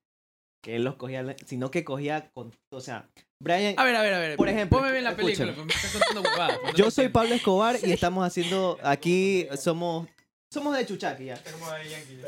que él los cogía, sino que cogía con, o sea, Brian, A ver, a ver, a ver. Por ejemplo, Ponme bien la película, escúchame. porque me estás contando huevadas. yo soy. Pablo Escobar y estamos haciendo, aquí somos, somos de Chuchaki ya.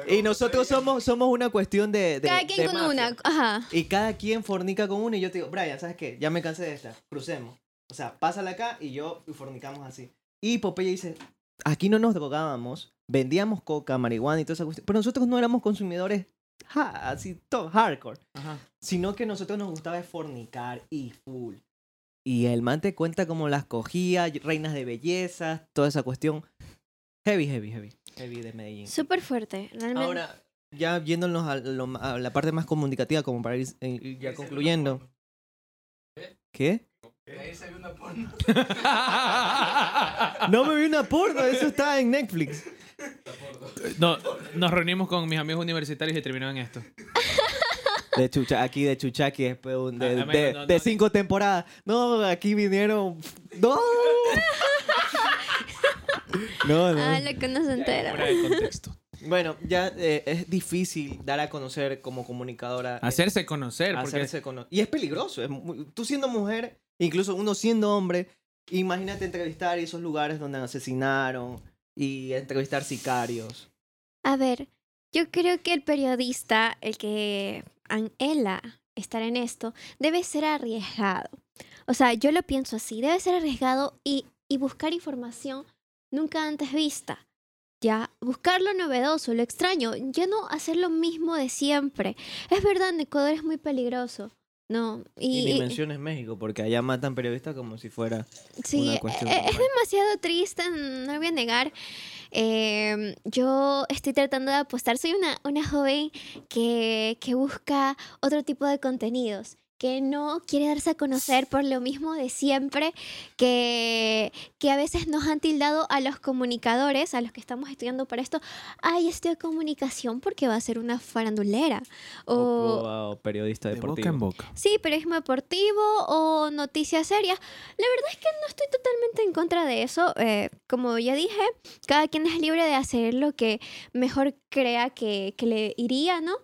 Y nosotros somos, somos una cuestión de... de Cada quien de con mafia. una. Ajá. Y cada quien fornica con uno y yo te digo, Brian, ¿sabes qué? Ya me cansé de esta, crucemos. O sea, pásala acá y yo fornicamos así. Y Popeye dice, aquí no nos drogábamos, vendíamos coca, marihuana y toda esa cuestión, pero nosotros no éramos consumidores ja- así, todo hardcore, Ajá. sino que nosotros nos gustaba fornicar y full. Y el man te cuenta cómo las cogía, reinas de belleza, toda esa cuestión. Heavy, heavy, heavy. Heavy de Medellín. Súper fuerte, realmente. Ahora, ya viéndonos a, lo- a la parte más comunicativa, como para ir, eh, ya concluyendo. ¿Qué? No me vi una porno, eso está en Netflix. No, nos reunimos con mis amigos universitarios y terminó en esto. De chucha, aquí de Chuchaki después de, un- de, Ah, amigo, de- no, de no, cinco temporadas. No, aquí vinieron. No. No, no. Ah, lo que no se entera. Fuera de contexto. Bueno, ya eh, es difícil dar a conocer como comunicadora. eh, Hacerse conocer, porque hacerse cono- Y es peligroso. es muy- tú siendo mujer, incluso uno siendo hombre, imagínate entrevistar esos lugares donde asesinaron y entrevistar sicarios. A ver, yo creo que el periodista, el que anhela estar en esto, debe ser arriesgado. O sea, yo lo pienso así, debe ser arriesgado y, y buscar información nunca antes vista. Ya, buscar lo novedoso, lo extraño, ya no hacer lo mismo de siempre. Es verdad, en Ecuador es muy peligroso. No, Y, y, menciones México, porque allá matan periodistas como si fuera Sí, una eh, cuestión eh, es normal. demasiado triste, no lo voy a negar. Eh, yo estoy tratando de apostar, soy una, una joven que, que busca otro tipo de contenidos, que no quiere darse a conocer por lo mismo de siempre, que, que a veces nos han tildado a los comunicadores, a los que estamos estudiando para esto, ay, estudio comunicación porque va a ser una farandulera. O, O, o periodista de deportivo. boca en boca. Sí, periodismo deportivo o noticias serias. La verdad es que no estoy totalmente en contra de eso. Eh, como ya dije, cada quien es libre de hacer lo que mejor crea que, que le iría, ¿no?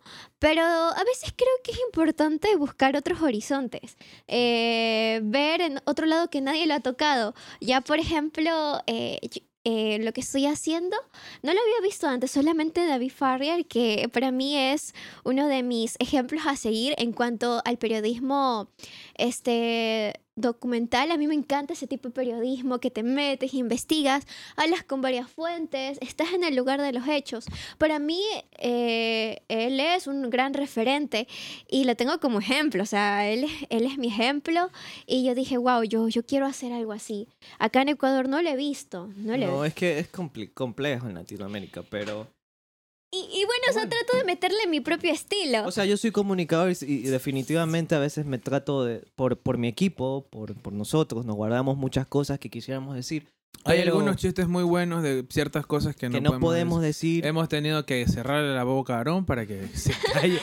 Pero a veces creo que es importante buscar otros horizontes, eh, ver en otro lado que nadie lo ha tocado. Ya, por ejemplo, eh, eh, lo que estoy haciendo, no lo había visto antes, solamente David Farrier, que para mí es uno de mis ejemplos a seguir en cuanto al periodismo este documental. A mí me encanta ese tipo de periodismo que te metes, investigas, hablas con varias fuentes, estás en el lugar de los hechos. Para mí, eh, él es un gran referente y lo tengo como ejemplo. O sea, él, es- él es mi ejemplo y yo dije, wow, yo, yo quiero hacer algo así. Acá en Ecuador no lo he visto. No lo he es que es complejo en Latinoamérica, pero... Y, y bueno, o sea, trato de meterle mi propio estilo. O sea, yo soy comunicador y, y definitivamente a veces me trato de, por, por mi equipo, por, por nosotros, nos guardamos muchas cosas que quisiéramos decir, Hay Pero- algunos chistes muy buenos de ciertas cosas que no, que no podemos decir. Hemos tenido que cerrarle la boca a Aarón para que se calle.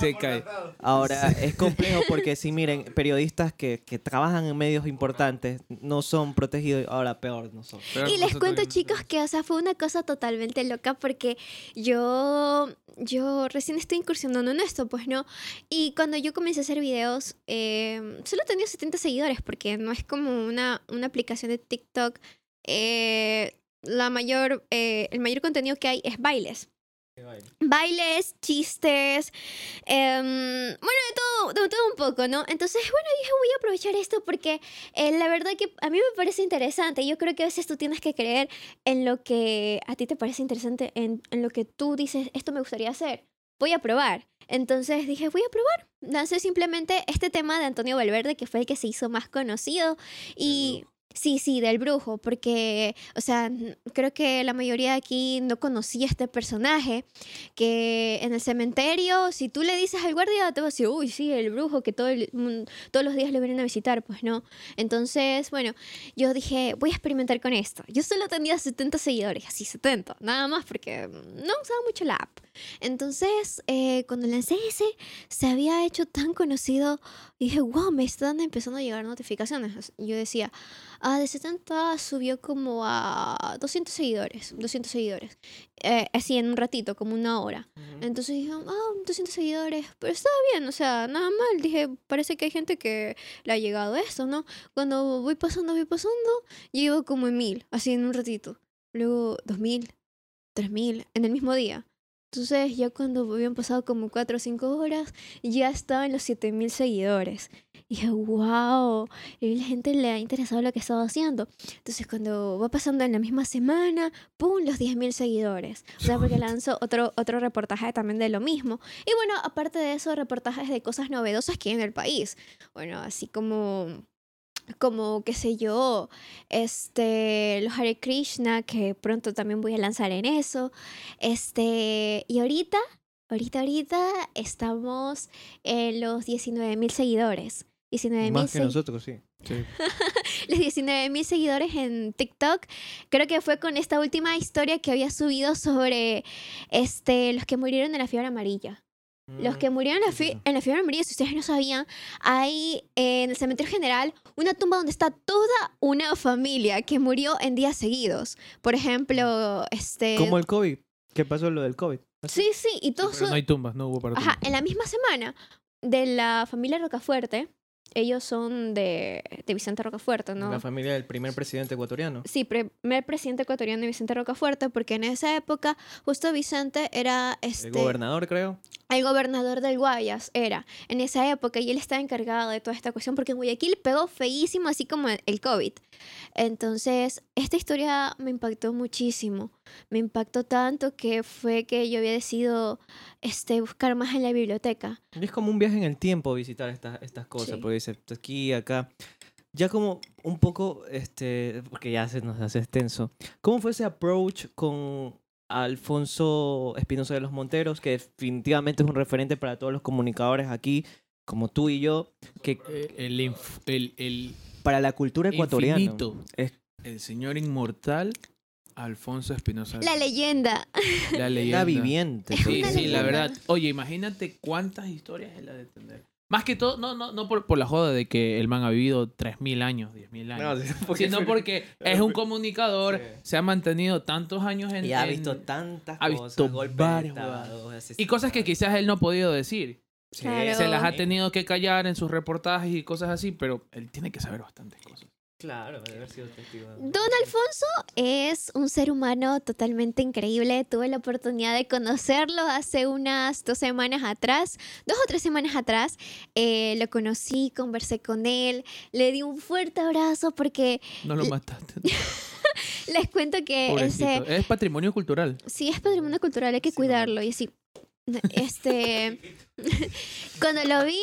se calle. Ahora, es complejo porque si miren, periodistas que, que trabajan en medios importantes no son protegidos, ahora peor no son. Y les cuento, chicos, que, o sea, fue una cosa totalmente loca porque yo, yo recién estoy incursionando en esto, pues, ¿no? Y cuando yo comencé a hacer videos, eh, solo tenía 70 seguidores porque no es como una, una aplicación de TikTok. Eh, la mayor, eh, el mayor contenido que hay es bailes. Bailes, chistes, em, bueno, de todo, de todo un poco, ¿no? Entonces, bueno, dije, voy a aprovechar esto porque eh, la verdad que a mí me parece interesante. Yo creo que a veces tú tienes que creer en lo que a ti te parece interesante, en, en lo que tú dices, esto me gustaría hacer. Voy a probar. Entonces dije, voy a probar. Lancé simplemente este tema de Antonio Valverde, que fue el que se hizo más conocido. Y sí, sí, del brujo, porque, o sea, creo que la mayoría de aquí no conocía este personaje, que en el cementerio, si tú le dices al guardia, te va a decir, uy, sí, el brujo, que todo el todos los días le vienen a visitar, pues no. Entonces, bueno, yo dije, voy a experimentar con esto. Yo solo tenía 70 seguidores, así 70, nada más, porque no usaba mucho la app. Entonces, eh, cuando lancé ese, se había hecho tan conocido, dije, wow, me están empezando a llegar notificaciones. Yo decía, ah, de 70 subió como a 200 seguidores, 200 seguidores. Eh, así en un ratito, como una hora. Entonces dije, ah, 200 seguidores, pero estaba bien, o sea, nada mal. Dije, parece que hay gente que le ha llegado esto, ¿no? Cuando voy pasando, voy pasando, llego como en mil, así en un ratito. Luego dos mil, tres mil, en el mismo día. Entonces ya cuando habían pasado como cuatro o cinco horas, ya estaba en los 7000 seguidores. Y dije, wow, la gente le ha interesado lo que estaba haciendo. Entonces cuando va pasando en la misma semana, ¡pum! los 10.000 seguidores. O sea, porque lanzó otro, otro reportaje también de lo mismo. Y bueno, aparte de eso, reportajes de cosas novedosas que hay en el país. Bueno, así como como qué sé yo, este, los Hare Krishna, que pronto también voy a lanzar en eso. Este, y ahorita, ahorita, ahorita estamos en los 19 mil seguidores. 19 mil Más que nosotros, sí. los 19 mil seguidores en TikTok. Creo que fue con esta última historia que había subido sobre este, los que murieron de la fiebre amarilla. Los que murieron en la, fi- en la fiebre amarilla, si ustedes no sabían, hay eh, en el cementerio general una tumba donde está toda una familia que murió en días seguidos. Por ejemplo, este... Como el COVID. ¿Qué pasó lo del COVID? Sí, sí, y todos Pero no hay tumbas, no hubo para Ajá, en la misma semana de la familia Rocafuerte, ellos son de, de Vicente Rocafuerte, ¿no? La familia del primer presidente ecuatoriano. Sí, primer presidente ecuatoriano de Vicente Rocafuerte, porque en esa época justo Vicente era este, El gobernador, creo. el gobernador del Guayas, era en esa época, y él estaba encargado de toda esta cuestión, porque en Guayaquil pegó feísimo, así como el COVID. Entonces, esta historia me impactó muchísimo. Me impactó tanto que fue que yo había decidido este, buscar más en la biblioteca. Es como un viaje en el tiempo visitar estas, estas cosas, Sí. porque dice aquí, acá. Ya como un poco, este, porque ya se nos hace extenso. ¿Cómo fue ese approach con Alfonso Espinosa de los Monteros, que definitivamente es un referente para todos los comunicadores aquí, como tú y yo, que El, el, el para la cultura ecuatoriana infinito, es el señor inmortal Alfonso Espinosa. La leyenda. La leyenda. la viviente. Sí, sí, la verdad. Oye, imagínate cuántas historias él ha de tener. Más que todo, no, no, no por, por la joda de que el man ha vivido 3.000 años, 10.000 años. sino porque es un comunicador, Sí. se ha mantenido tantos años en... Y ha en- visto tantas ha cosas, visto golpes estado, Y cosas que quizás él no ha podido decir. Sí. Claro. Se las ha tenido que callar en sus reportajes y cosas así, pero él tiene que saber bastantes cosas. Claro, debe haber sido testigo. de- Don Alfonso es un ser humano totalmente increíble. Tuve la oportunidad de conocerlo hace unas dos semanas atrás, dos o tres semanas atrás. Eh, lo conocí, conversé con él, le di un fuerte abrazo porque No lo mataste. les cuento que Pobrecito. ese, Es patrimonio cultural. sí es patrimonio cultural, hay que Sí, cuidarlo y así. Este, cuando lo vi,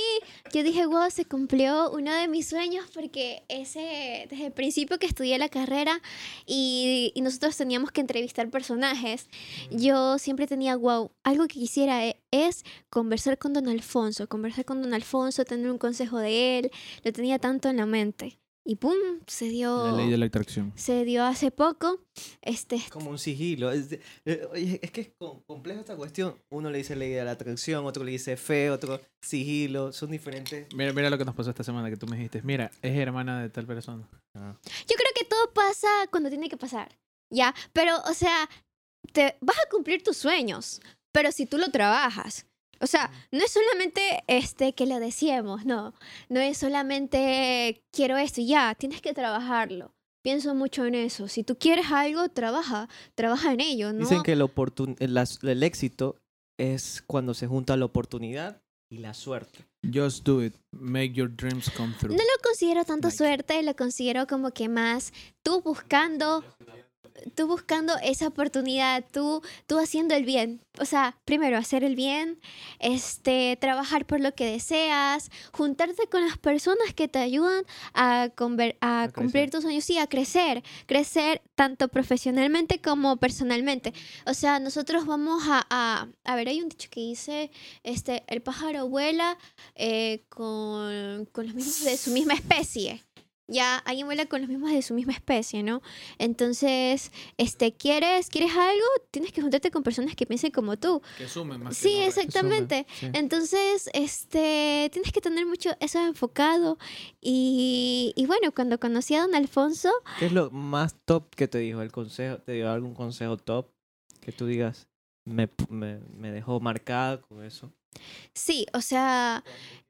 yo dije, wow, se cumplió uno de mis sueños porque ese, desde el principio que estudié la carrera y, nosotros teníamos que entrevistar personajes, yo siempre tenía, wow, algo que quisiera e- es conversar con don Alfonso, conversar con don Alfonso, tener un consejo de él, lo tenía tanto en la mente. Y pum, se dio, La ley de la atracción. se dio hace poco. Este, Como un sigilo. Es, de- eh, oye, es que es com- compleja esta cuestión. Uno le dice ley de la atracción, otro le dice fe, otro sigilo. Son diferentes. Mira, mira lo que nos pasó esta semana que tú me dijiste. Mira, es hermana de tal persona. Yo creo que todo pasa cuando tiene que pasar, ¿ya? Pero, o sea, te vas a cumplir tus sueños, pero si tú lo trabajas. O sea, no es solamente este que lo decíamos, no. No es solamente quiero esto y ya, tienes que trabajarlo. Pienso mucho en eso. Si tú quieres algo, trabaja, trabaja en ello, ¿no? Dicen que el, oportun- el, las- el éxito es cuando se junta la oportunidad y la suerte. Just do it. Make your dreams come true. No lo considero tanto suerte, lo considero como que más tú buscando, tú buscando esa oportunidad, tú, tú haciendo el bien. O sea, primero hacer el bien, este, trabajar por lo que deseas, juntarte con las personas que te ayudan a, conver- a, A cumplir crecer. tus sueños, sí, a crecer, crecer tanto profesionalmente como personalmente. O sea, nosotros vamos a, a, a ver, hay un dicho que dice, este, el pájaro vuela eh, con, con los mismos de su misma especie. Ya alguien vuela con los mismos de su misma especie, ¿no? Entonces, este, ¿quieres, ¿quieres algo? Tienes que juntarte con personas que piensen como tú. Que sumen más que Sí, resten. exactamente. Sí. Entonces, este, tienes que tener mucho eso enfocado. Y, y bueno, cuando conocí a don Alfonso, ¿Qué es lo más top que te dijo? ¿El consejo? ¿Te dio algún consejo top que tú digas? Me, me, me dejó marcada con eso. Sí, o sea,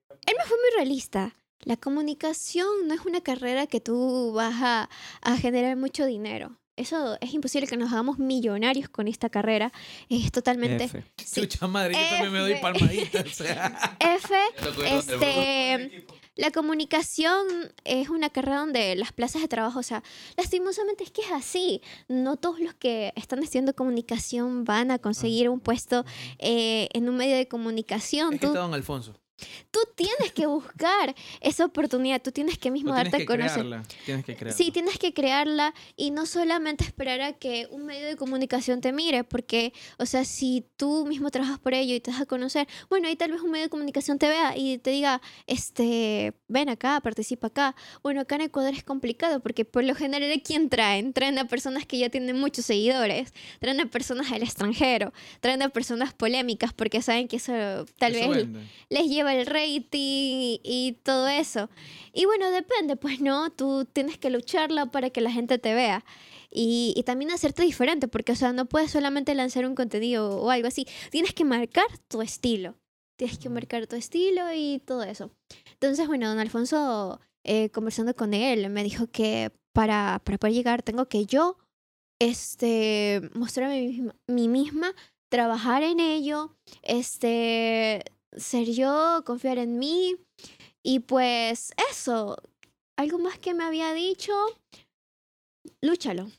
él me fue muy realista. La comunicación no es una carrera que tú vas a, a generar mucho dinero. Eso es imposible que nos hagamos millonarios con esta carrera. Es totalmente... F. sí. Chucha madre, yo también me doy F. palmaditas. o sea. F, este... La comunicación es una carrera donde las plazas de trabajo, o sea, lastimosamente es que es así. No todos los que están estudiando comunicación van a conseguir un puesto eh, en un medio de comunicación. Es que Tú- está don Alfonso. Tú tienes que buscar esa oportunidad, tú tienes que mismo tienes darte que a conocer. crearla. Tienes que crearla. Sí, tienes que crearla y no solamente esperar a que un medio de comunicación te mire, porque, o sea, si tú mismo trabajas por ello y te das a conocer, bueno, ahí tal vez un medio de comunicación te vea y te diga, este, ven acá, participa acá. Bueno, acá en Ecuador es complicado porque por lo general, ¿a quién traen? Traen a personas que ya tienen muchos seguidores, traen a personas del extranjero, traen a personas polémicas porque saben que eso tal Eso vez vende. les lleva el rating y todo eso. Y bueno, depende, pues no, tú tienes que lucharla para que la gente te vea. Y, y también hacerte diferente, porque, o sea, no puedes solamente lanzar un contenido o algo así. Tienes que marcar tu estilo. Tienes que marcar tu estilo y todo eso. Entonces, bueno, don Alfonso, eh, conversando con él, me dijo que para, para poder llegar tengo que yo este, mostrarme a mí misma, trabajar en ello, este, ser yo, confiar en mí. Y pues eso, algo más que me había dicho, lúchalo.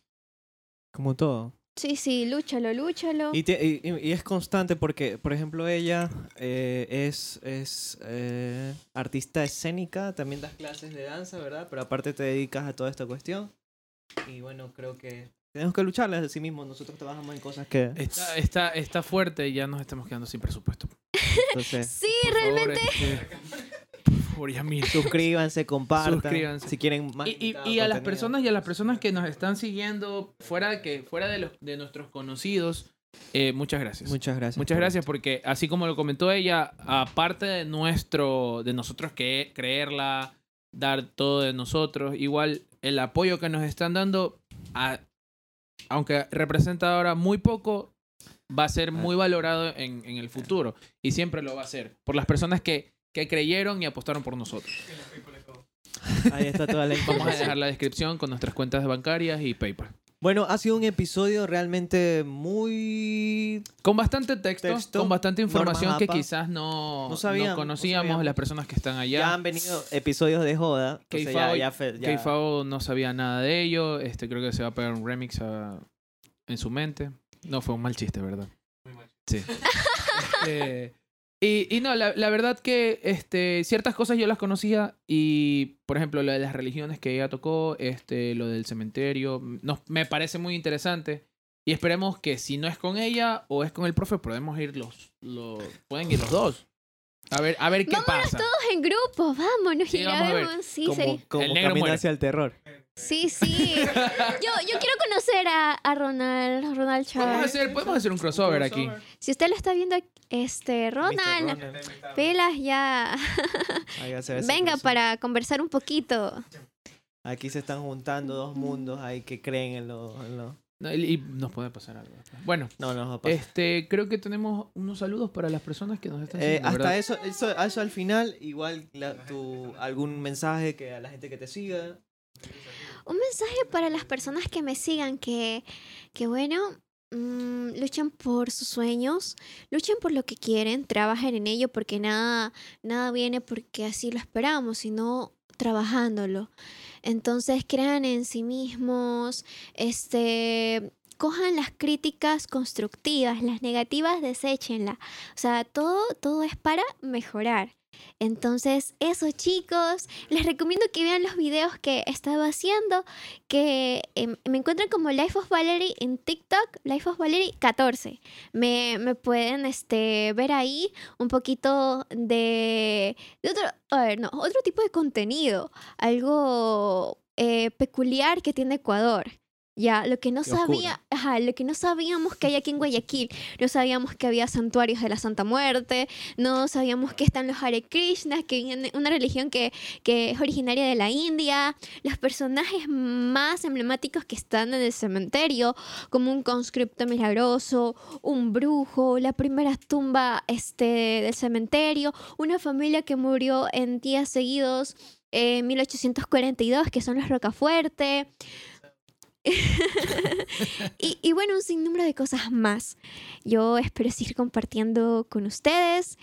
Como todo. Sí, sí, lúchalo, lúchalo. Y, te- y- es constante porque, por ejemplo, ella eh, es, es eh, artista escénica, también das clases de danza, ¿verdad? Pero aparte te dedicas a toda esta cuestión. Y bueno, creo que tenemos que lucharle a sí mismos. Nosotros trabajamos en cosas que... Está, está, está fuerte y ya nos estamos quedando sin presupuesto. Entonces, Sí, realmente. este, por favor, ya mira. suscríbanse, compartan. Suscríbanse. Si quieren más Y, y- a las personas y a las personas que nos están siguiendo fuera de que fuera de los de nuestros conocidos eh, muchas gracias Muchas gracias. muchas por- gracias porque así como lo comentó ella aparte de nuestro de nosotros que creerla dar todo de nosotros igual el apoyo que nos están dando a- aunque representa ahora muy poco va a ser muy valorado en, en el futuro y siempre lo va a ser por las personas que que creyeron y apostaron por nosotros. Ahí está toda la Vamos a dejar la descripción con nuestras cuentas bancarias y PayPal. Bueno, ha sido un episodio realmente muy... Con bastante texto, Texto, con bastante información que quizás no, No sabíamos, no no conocíamos sabíamos. las personas que están Ya, allá. han venido episodios de joda. ya, ya ya- Keifao no sabía nada de ello. Este, creo que se va a pegar un remix a- en su mente. No, fue un mal chiste, ¿verdad? Sí. Este, y, y no, la, la verdad que este, ciertas cosas yo las conocía y, por ejemplo, lo de las religiones que ella tocó, este, lo del cementerio, nos, me parece muy interesante. Y esperemos que si no es con ella o es con el profe, podemos ir los, los pueden ir los dos. A ver, a ver qué Vámonos pasa. todos en grupo, vámonos Sí, y vamos a ver. grabemos. Sí, como sería- como El negro camino muere. hacia el terror. Sí, sí. Yo, yo quiero conocer a, a Ronald, Ronald Podemos Chávez. hacer, podemos hacer un crossover aquí. Si usted lo está viendo, este, Ronald, pelas ya. Ahí va a ser ese Venga crossover. para conversar un poquito. Aquí se están juntando dos mundos ahí que creen en lo... en lo- No, y, y nos puede pasar algo. Bueno, No, no este, creo que tenemos unos saludos para las personas que nos están Eh, siguiendo, hasta ¿verdad? eso, eso, eso al final, igual la- tu, algún mensaje que a la gente que te siga. Un mensaje para las personas que me sigan que, que bueno, mm, luchen por sus sueños, luchen por lo que quieren, trabajen en ello porque nada, nada viene porque así lo esperamos, sino trabajándolo. Entonces crean en sí mismos, este, cojan las críticas constructivas, las negativas deséchenlas. O sea, todo, todo es para mejorar. Entonces, eso chicos, les recomiendo que vean los videos que he estado haciendo, que em, me encuentran como Life of Valerie en TikTok, Life of Valerie 14. Me, me pueden este, ver ahí un poquito de, de otro, a ver, no, otro tipo de contenido, algo eh, peculiar que tiene Ecuador. Ya, lo que no sabía, ajá, lo que no sabíamos que hay aquí en Guayaquil, no sabíamos que había santuarios de la Santa Muerte, no sabíamos que están los Hare Krishnas, que vienen una religión que, que es originaria de la India, los personajes más emblemáticos que están en el cementerio, como un conscripto milagroso, un brujo, la primera tumba este, del cementerio, una familia que murió en días seguidos en 1842, que son los Rocafuerte. y, y bueno, un sinnúmero de cosas más. Yo espero seguir compartiendo con ustedes.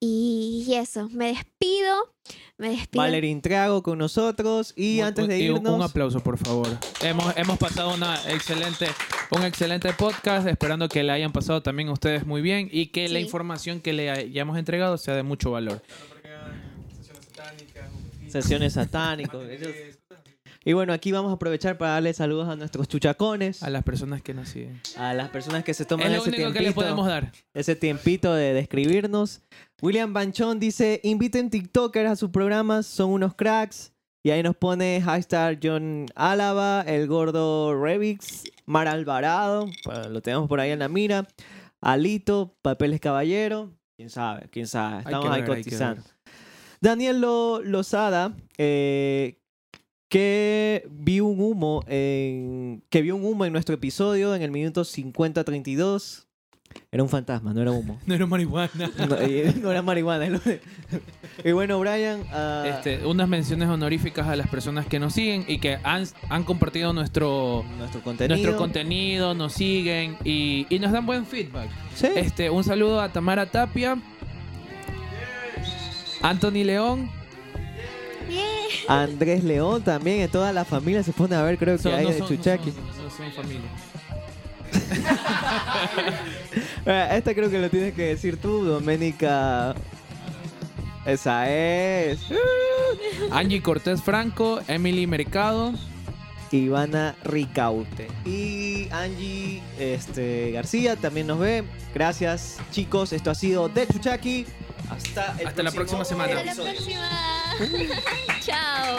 Y eso, me despido. Me despido. Valerín Trago con nosotros. Y Un- antes de y irnos. Un aplauso, por favor. Hemos, hemos pasado una excelente, un excelente podcast, esperando que le hayan pasado también a ustedes muy bien y que la información que le hayamos entregado sea de mucho valor. sesiones satánicos. ellos- Y bueno, aquí vamos a aprovechar para darle saludos a nuestros chuchacones, A las personas que nos siguen. a las personas que se toman Es lo ese único que le tiempito, podemos dar. ese tiempito de, de escribirnos. William Banchón dice, inviten TikTokers a sus programas, son unos cracks. Y ahí nos pone hashtag John Álava, el gordo Revix, Mar Alvarado, lo tenemos por ahí en la mira. Alito, Papeles Caballero, quién sabe, quién sabe, estamos que ahí que cotizando. Daniel Lo- Lozada, eh, que vio un humo en que vio un humo en nuestro episodio en el minuto 50-32. Era un fantasma, no era humo. No era marihuana. No, no era marihuana. y bueno, Brian, ah, Este, unas menciones honoríficas a las personas que nos siguen y que han, han compartido nuestro, nuestro contenido. nuestro contenido, nos siguen y, y nos dan buen feedback. Sí. Este, un saludo a Tamara Tapia, Anthony León. Andrés León también, en toda la familia se pone a ver, creo que Son- hay no de son- no Chuchaki. son- no son familia. Eh, Esta creo que lo tienes que decir tú, Doménica. Esa es. Angie Cortés Franco, Emily Mercado. Ivana Ricaute. Y Angie este, García también nos ve. Gracias, chicos. Esto ha sido de Chuchaki. Hasta, el Hasta la próxima semana. Hasta la próxima. Chao.